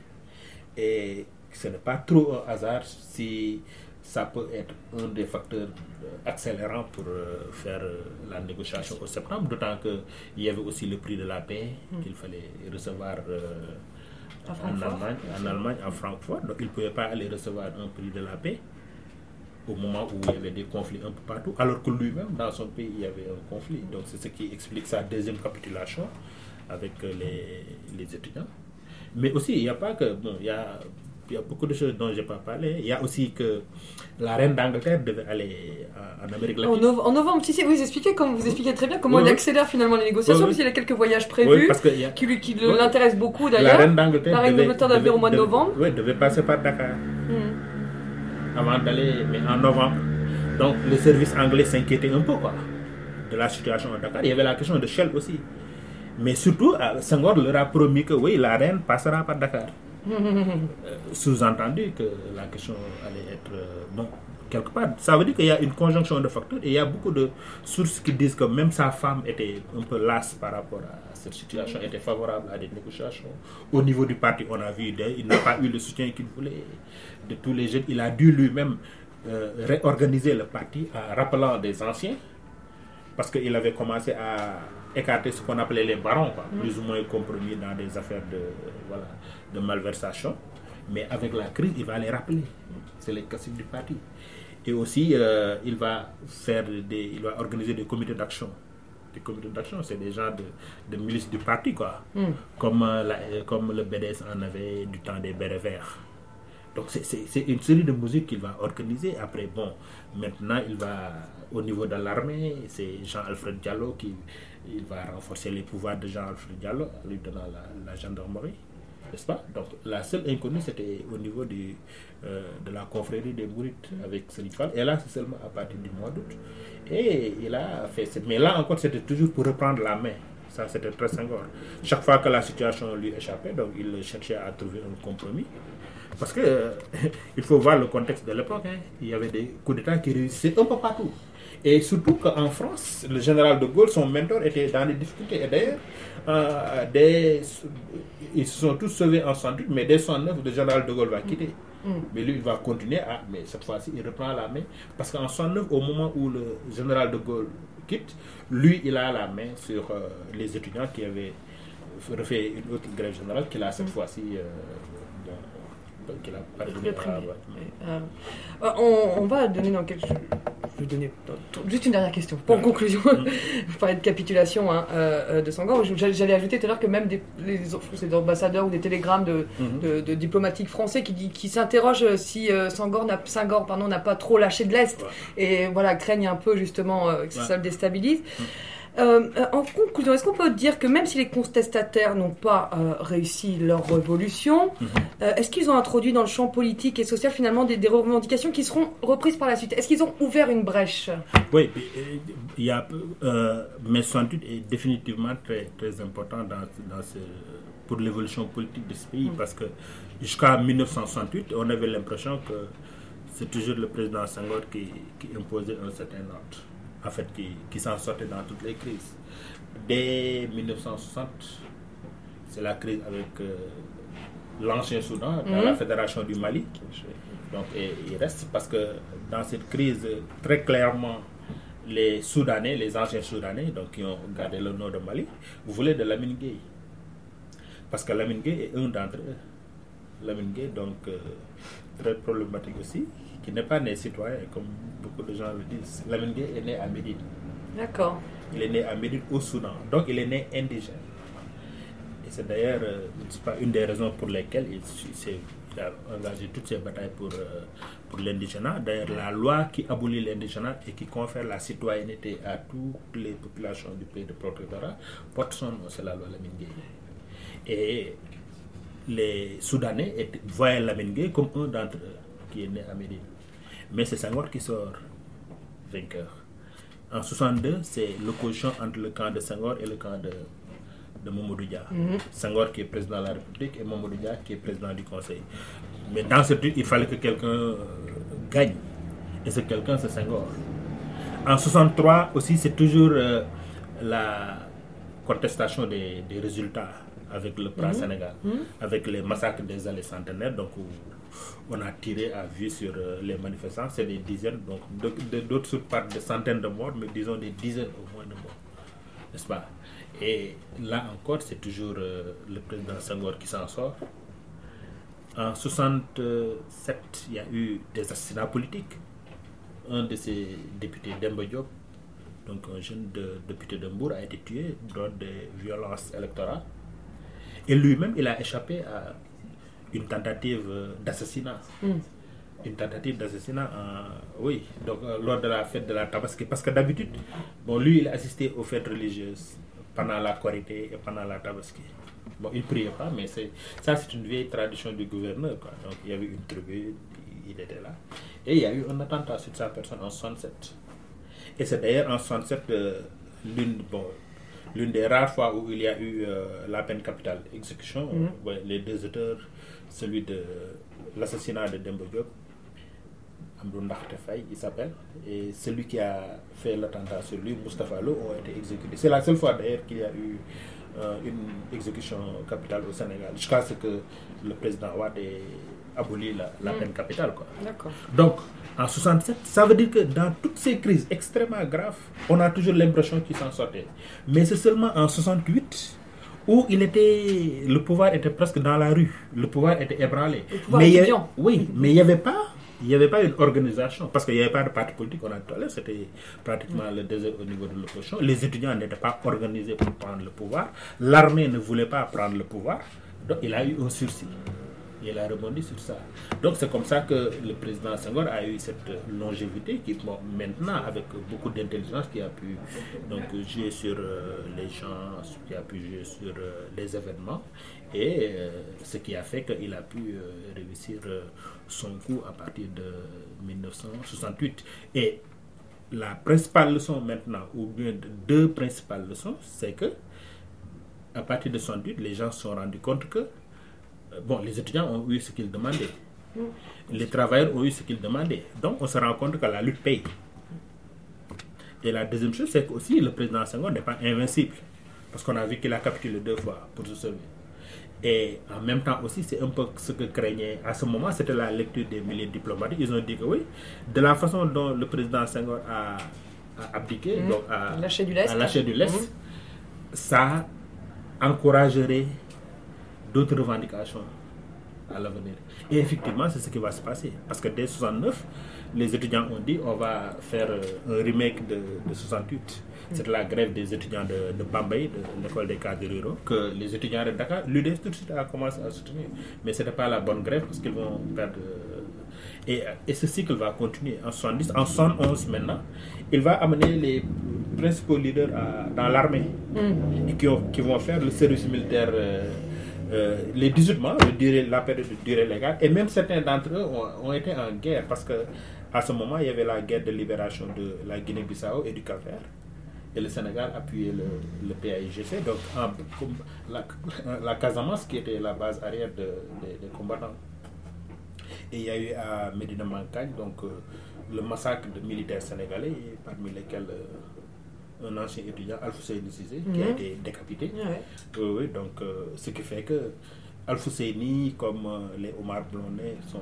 Et ce n'est pas trop un hasard si ça peut être un des facteurs accélérants pour euh, faire euh, la négociation au septembre, d'autant qu'il y avait aussi le prix de la paix hmm. qu'il fallait recevoir euh, en, Allemagne, en Allemagne, à Francfort. Donc il ne pouvait pas aller recevoir un prix de la paix au moment où il y avait des conflits un peu partout, alors que lui-même, dans son pays, il y avait un conflit. Donc c'est ce qui explique sa deuxième capitulation avec les, les étudiants. Mais aussi, il n'y a pas que. Bon, il y a, il y a beaucoup de choses dont je n'ai pas parlé. Il y a aussi que la reine d'Angleterre devait aller en Amérique latine. En, novembre, si, si, vous expliquez, comme vous expliquez très bien comment il accélère finalement les négociations, parce qu'il y a quelques voyages prévus parce y a, qui, qui l'intéressent beaucoup d'ailleurs. La reine d'Angleterre la reine d'Angleterre devait, au mois de novembre. Oui, devait passer par Dakar. Hmm. Avant d'aller, mais en novembre. Donc le service anglais s'inquiétait un peu quoi, de la situation à Dakar. Il y avait la question de Shell aussi. Mais surtout, euh, Senghor leur a promis que oui, la reine passera par Dakar. Euh, sous-entendu que la question allait être euh, bon quelque part. Ça veut dire qu'il y a une conjonction de facteurs et il y a beaucoup de sources qui disent que même sa femme était un peu lasse par rapport à cette situation, était favorable à des négociations. Au niveau du parti, on a vu, il n'a pas eu le soutien qu'il voulait de tous les jeunes. Il a dû lui-même réorganiser le parti en rappelant des anciens parce qu'il avait commencé à écarter ce qu'on appelait les barons, mm. plus ou moins compromis dans des affaires de, voilà, de malversation. Mais avec la crise, il va les rappeler. C'est les caciques du parti. Et aussi, euh, il, va faire des, il va organiser des comités d'action. Des comités d'action, c'est des gens de, de milices du parti, quoi. Mm. Comme, euh, la, comme le BDS en avait du temps des bérets verts. Donc c'est une série de musiques qu'il va organiser. Après, bon, maintenant il va au niveau de l'armée, c'est Jean-Alfred Diallo qui il va renforcer les pouvoirs de Jean-Alfred Diallo, lui donnant la, gendarmerie, n'est-ce pas? Donc la seule inconnue c'était au niveau euh, de la confrérie des Mourites avec Fall. Et là c'est seulement à partir du mois d'août. Et il a fait... Mais là encore c'était toujours pour reprendre la main. Ça, c'était très sangor. Chaque fois que la situation lui échappait, donc il cherchait à trouver un compromis. Parce que euh, [LAUGHS] il faut voir le contexte de l'époque. Hein. Il y avait des coups d'État qui réussissaient un peu partout. Et surtout qu'en France, le général de Gaulle, son mentor, était dans les difficultés. Et d'ailleurs, euh, ils se sont tous sauvés en 108, mais dès 109, le général de Gaulle va quitter. Mm. Mais lui, il va continuer à. Mais cette fois-ci, il reprend la main. Parce qu'en 109, au moment où le général de Gaulle quitte, lui, il a la main sur euh, les étudiants qui avaient refait une autre grève générale qu'il a cette Mm. fois-ci euh, qu'il a. Euh, on, on va donner dans quelques. Je vais donner juste une dernière question. Pour en conclusion, vous parlez de capitulation hein, euh, euh, de Sangor. J'allais ajouter tout à l'heure que même des, les, des ambassadeurs ou des télégrammes de, Mhm. de, de diplomatiques français qui, qui s'interrogent si euh, Senghor n'a Senghor, pardon, n'a pas trop lâché de l'Est Ouais. et voilà, craignent un peu justement euh, que Ouais. ça le déstabilise. Euh, euh, en conclusion, est-ce qu'on peut dire que même si les contestataires n'ont pas euh, réussi leur révolution, Mhm. euh, est-ce qu'ils ont introduit dans le champ politique et social finalement des, des revendications qui seront reprises par la suite? Est-ce qu'ils ont ouvert une brèche? Oui, euh, il y a, euh, mais 68 est définitivement très, très important dans, dans ce, pour l'évolution politique de ce pays parce que jusqu'à 1968, on avait l'impression que c'est toujours le président Senghor qui, qui imposait un certain ordre, en fait, qui, qui s'en sortait dans toutes les crises. Dès 1960, c'est la crise avec euh, l'ancien Soudan, dans Mhm. la fédération du Mali. Donc, et il reste parce que dans cette crise, très clairement, les Soudanais, les anciens Soudanais, donc qui ont gardé le nom de Mali, voulaient de Lamine Gueye. Parce que Lamine Gueye est un d'entre eux. Lamine Gueye, donc, euh, très problématique aussi, qui n'est pas né citoyen, comme beaucoup de gens le disent. Lamine Gueye est né à Médine. D'accord. Il est né à Médine au Soudan. Donc, il est né indigène. Et c'est d'ailleurs euh, pas, une des raisons pour lesquelles il, s'est- il a engagé toutes ses batailles pour, euh, pour l'indigénat. D'ailleurs, la loi qui abolit l'indigénat et qui confère la citoyenneté à toutes les populations du pays de protectorat porte son nom, c'est la loi Lamine Gueye. Et les Soudanais voyaient Lamine Gueye comme un d'entre eux qui est né à Médine. Mais c'est Senghor qui sort vainqueur. En 62, c'est l'opposition entre le camp de Senghor et le camp de, de Mamadou Dia. Senghor qui est président de la République et Mamadou Dia qui est président du Conseil. Mais dans ce truc, il fallait que quelqu'un euh, gagne. Et ce quelqu'un, c'est Senghor. En 63 aussi, c'est toujours euh, la contestation des, des résultats avec le plan Sénégal, avec les massacres des années centenaires, donc où on a tiré à vue sur euh, les manifestants, c'est des dizaines, donc d'autres sources parlent de centaines de morts, mais disons des dizaines au moins de morts, n'est-ce pas? Et là encore, c'est toujours euh, le président Senghor qui s'en sort. En 67, il y a eu des assassinats politiques. Un de ses députés, Demba Diop, donc un jeune député de Mbour, a été tué lors des violences électorales. Et lui-même, il a échappé à une tentative euh, d'assassinat. Une tentative d'assassinat, oui, donc euh, lors de la fête de la Tabaski. Parce que d'habitude, bon, lui, il a assisté aux fêtes religieuses pendant la Korité et pendant la Tabaski. Bon, il ne priait pas, mais c'est, ça, c'est une vieille tradition du gouverneur. Quoi. Donc, il y avait une tribune, il était là. Et il y a eu un attentat sur sa personne en 67. Et c'est d'ailleurs en 67 euh, l'une bon, l'une des rares fois où il y a eu euh, la peine capitale, exécution. Ouais, les deux auteurs, celui de l'assassinat de Dembo Diop, il s'appelle, et celui qui a fait l'attentat sur lui, Mustafa Lo, ont été exécutés. C'est la seule fois d'ailleurs qu'il y a eu euh, une exécution capitale au Sénégal, jusqu'à ce que le président Ouad ait aboli la, la peine capitale. Quoi. Donc, en 67, ça veut dire que dans toutes ces crises extrêmement graves, on a toujours l'impression qu'il s'en sortait. Mais c'est seulement en 68 où il était, le pouvoir était presque dans la rue, le pouvoir était ébranlé. Le pouvoir mais avait- oui, mais il n'y avait pas. Il n'y avait pas une organisation, parce qu'il n'y avait pas de parti politique, on a tout à l'heure, c'était pratiquement le désert au niveau de l'opposition. Les étudiants n'étaient pas organisés pour prendre le pouvoir. L'armée ne voulait pas prendre le pouvoir. Donc il a eu un sursis. Il a rebondi sur ça. Donc c'est comme ça que le président Senghor a eu cette longévité qui maintenant avec beaucoup d'intelligence qui a pu donc jouer sur euh, les gens, qui a pu jouer sur euh, les événements et euh, ce qui a fait qu'il a pu réussir son coup à partir de 1968. Et la principale leçon maintenant, ou bien deux principales leçons, c'est que à partir de 68, les gens se sont rendus compte que bon, les étudiants ont eu ce qu'ils demandaient. Les travailleurs ont eu ce qu'ils demandaient. Donc, on se rend compte que la lutte paye. Et la deuxième chose, c'est que aussi le président Senghor n'est pas invincible. Parce qu'on a vu qu'il a capitulé deux fois pour se sauver. Et en même temps aussi, c'est un peu ce que craignait à ce moment, c'était la lecture des milliers diplomatiques. Ils ont dit que oui, de la façon dont le président Senghor a, a abdiqué, donc a, Lâché du lest. a lâché du lest, Mhm. ça encouragerait d'autres revendications à l'avenir. Et effectivement, c'est ce qui va se passer. Parce que dès 69, les étudiants ont dit on va faire euh, un remake de, de 68. C'est la grève des étudiants de, de Bambay, de l'école des cadres ruraux, que les étudiants de Dakar, l'UDS tout de suite a commencé à soutenir. Mais ce n'était pas la bonne grève parce qu'ils vont perdre. euh, Et, et ce cycle va continuer en 70, en 71 maintenant. Il va amener les principaux leaders à- dans l'armée Mm. et qui, ont- qui vont faire le service militaire euh, euh, les 18 mois, le la période de durée légale. Et même certains d'entre eux ont, été en guerre parce que à ce moment, il y avait la guerre de libération de la Guinée-Bissau et du Cap-Vert. Et le Sénégal appuyait le, le PAIGC, donc la, la Casamance qui était la base arrière de- des- des combattants. Et il y a eu à Medina Mancagne donc, euh, le massacre de militaires sénégalais, parmi lesquels euh, un ancien étudiant, Alfousseyni Cissé, qui a Mhm. été décapité. Ouais. Oui, oui, donc euh, ce qui fait que Alfousseyni, comme euh, les Omar Blondet, sont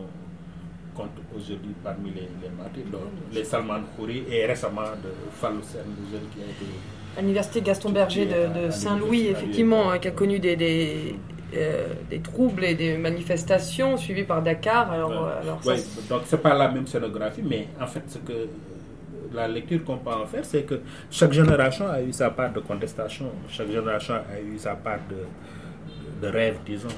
comptent aujourd'hui parmi les, les martyrs. Donc, les Salman Khouri et récemment de Fallou le jeune qui a été. À l'université Gaston Berger de, Saint-Louis, effectivement, hein, qui a connu des, des, euh, des troubles et des manifestations suivies par Dakar. Alors, Ouais. alors Ouais, donc c'est pas la même scénographie, mais en fait, ce que la lecture qu'on peut en faire, c'est que chaque génération a eu sa part de contestation, chaque génération a eu sa part de, de rêve, disons,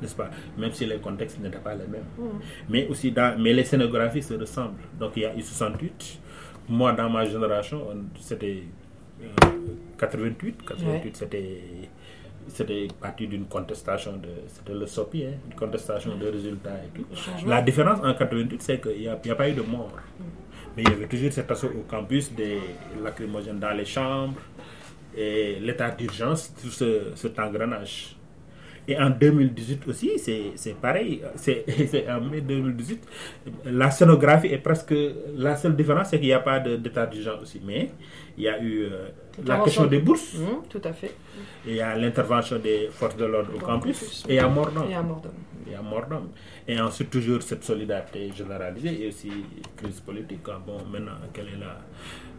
n'est-ce pas? Même si les contextes n'étaient pas les mêmes. Mhm. Mais aussi, dans, mais les scénographies se ressemblent. Donc il y a eu 68. Moi, dans ma génération, on- c'était euh, 88. 88, Ouais. c'était c'était parti d'une contestation de c'était le SOPI hein, une contestation de résultats et tout la différence en 88 c'est qu'il n'y a, pas eu de mort mais il y avait toujours cet assaut au campus des lacrymogènes dans les chambres et l'état d'urgence tout ce, cet engrenage et en 2018 aussi, c'est pareil. C'est [LAUGHS] en mai 2018. La scénographie est presque. La seule différence, c'est qu'il n'y a pas d'état d'urgence aussi. Mais il y a eu euh, la question des bourses, Mhm, tout à fait. et il y a l'intervention des forces de l'ordre au campus, campus. et à Mordant. Et. Il y a mort d'homme. Et ensuite, toujours cette solidarité généralisée et aussi crise politique. Bon, maintenant, quelle est la.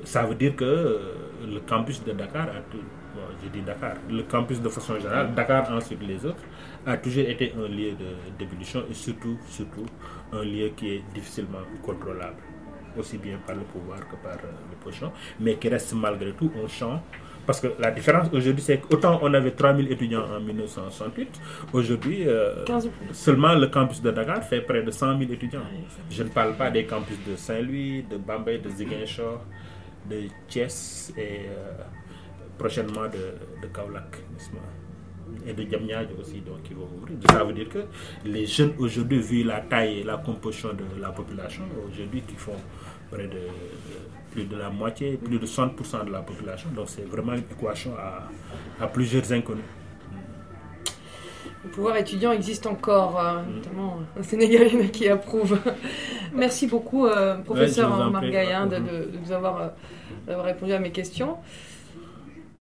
Ça veut dire que euh, le campus de Dakar a tout. Bon, je dis Dakar. Le campus de façon générale, Dakar ensuite les autres, a toujours été un lieu de- d'ébullition et surtout, surtout, un lieu qui est difficilement contrôlable. Aussi bien par le pouvoir que par euh, l'opposition, mais qui reste malgré tout un champ parce que la différence aujourd'hui, c'est qu'autant on avait 3000 étudiants en 1968, aujourd'hui, euh, 15 seulement le campus de Dakar fait près de 100 000 étudiants. Je ne parle pas des campus de Saint-Louis, de Bambay, de Ziguinchor, de Thiès et euh, prochainement de, de pas? Et de Diamniadio aussi, donc qui vont ouvrir. Ça veut dire que les jeunes aujourd'hui, vu la taille et la composition de la population, aujourd'hui qui font près de, de plus de la moitié, plus de 60% de la population, donc c'est vraiment une équation à, à plusieurs inconnus. Le pouvoir étudiant existe encore, euh, notamment euh, Sénégal, [LAUGHS] il y en a qui approuvent. [LAUGHS] Merci beaucoup, euh, professeur Ouais, vous. Gaïen, de, de- de nous avoir, euh, répondu à mes questions.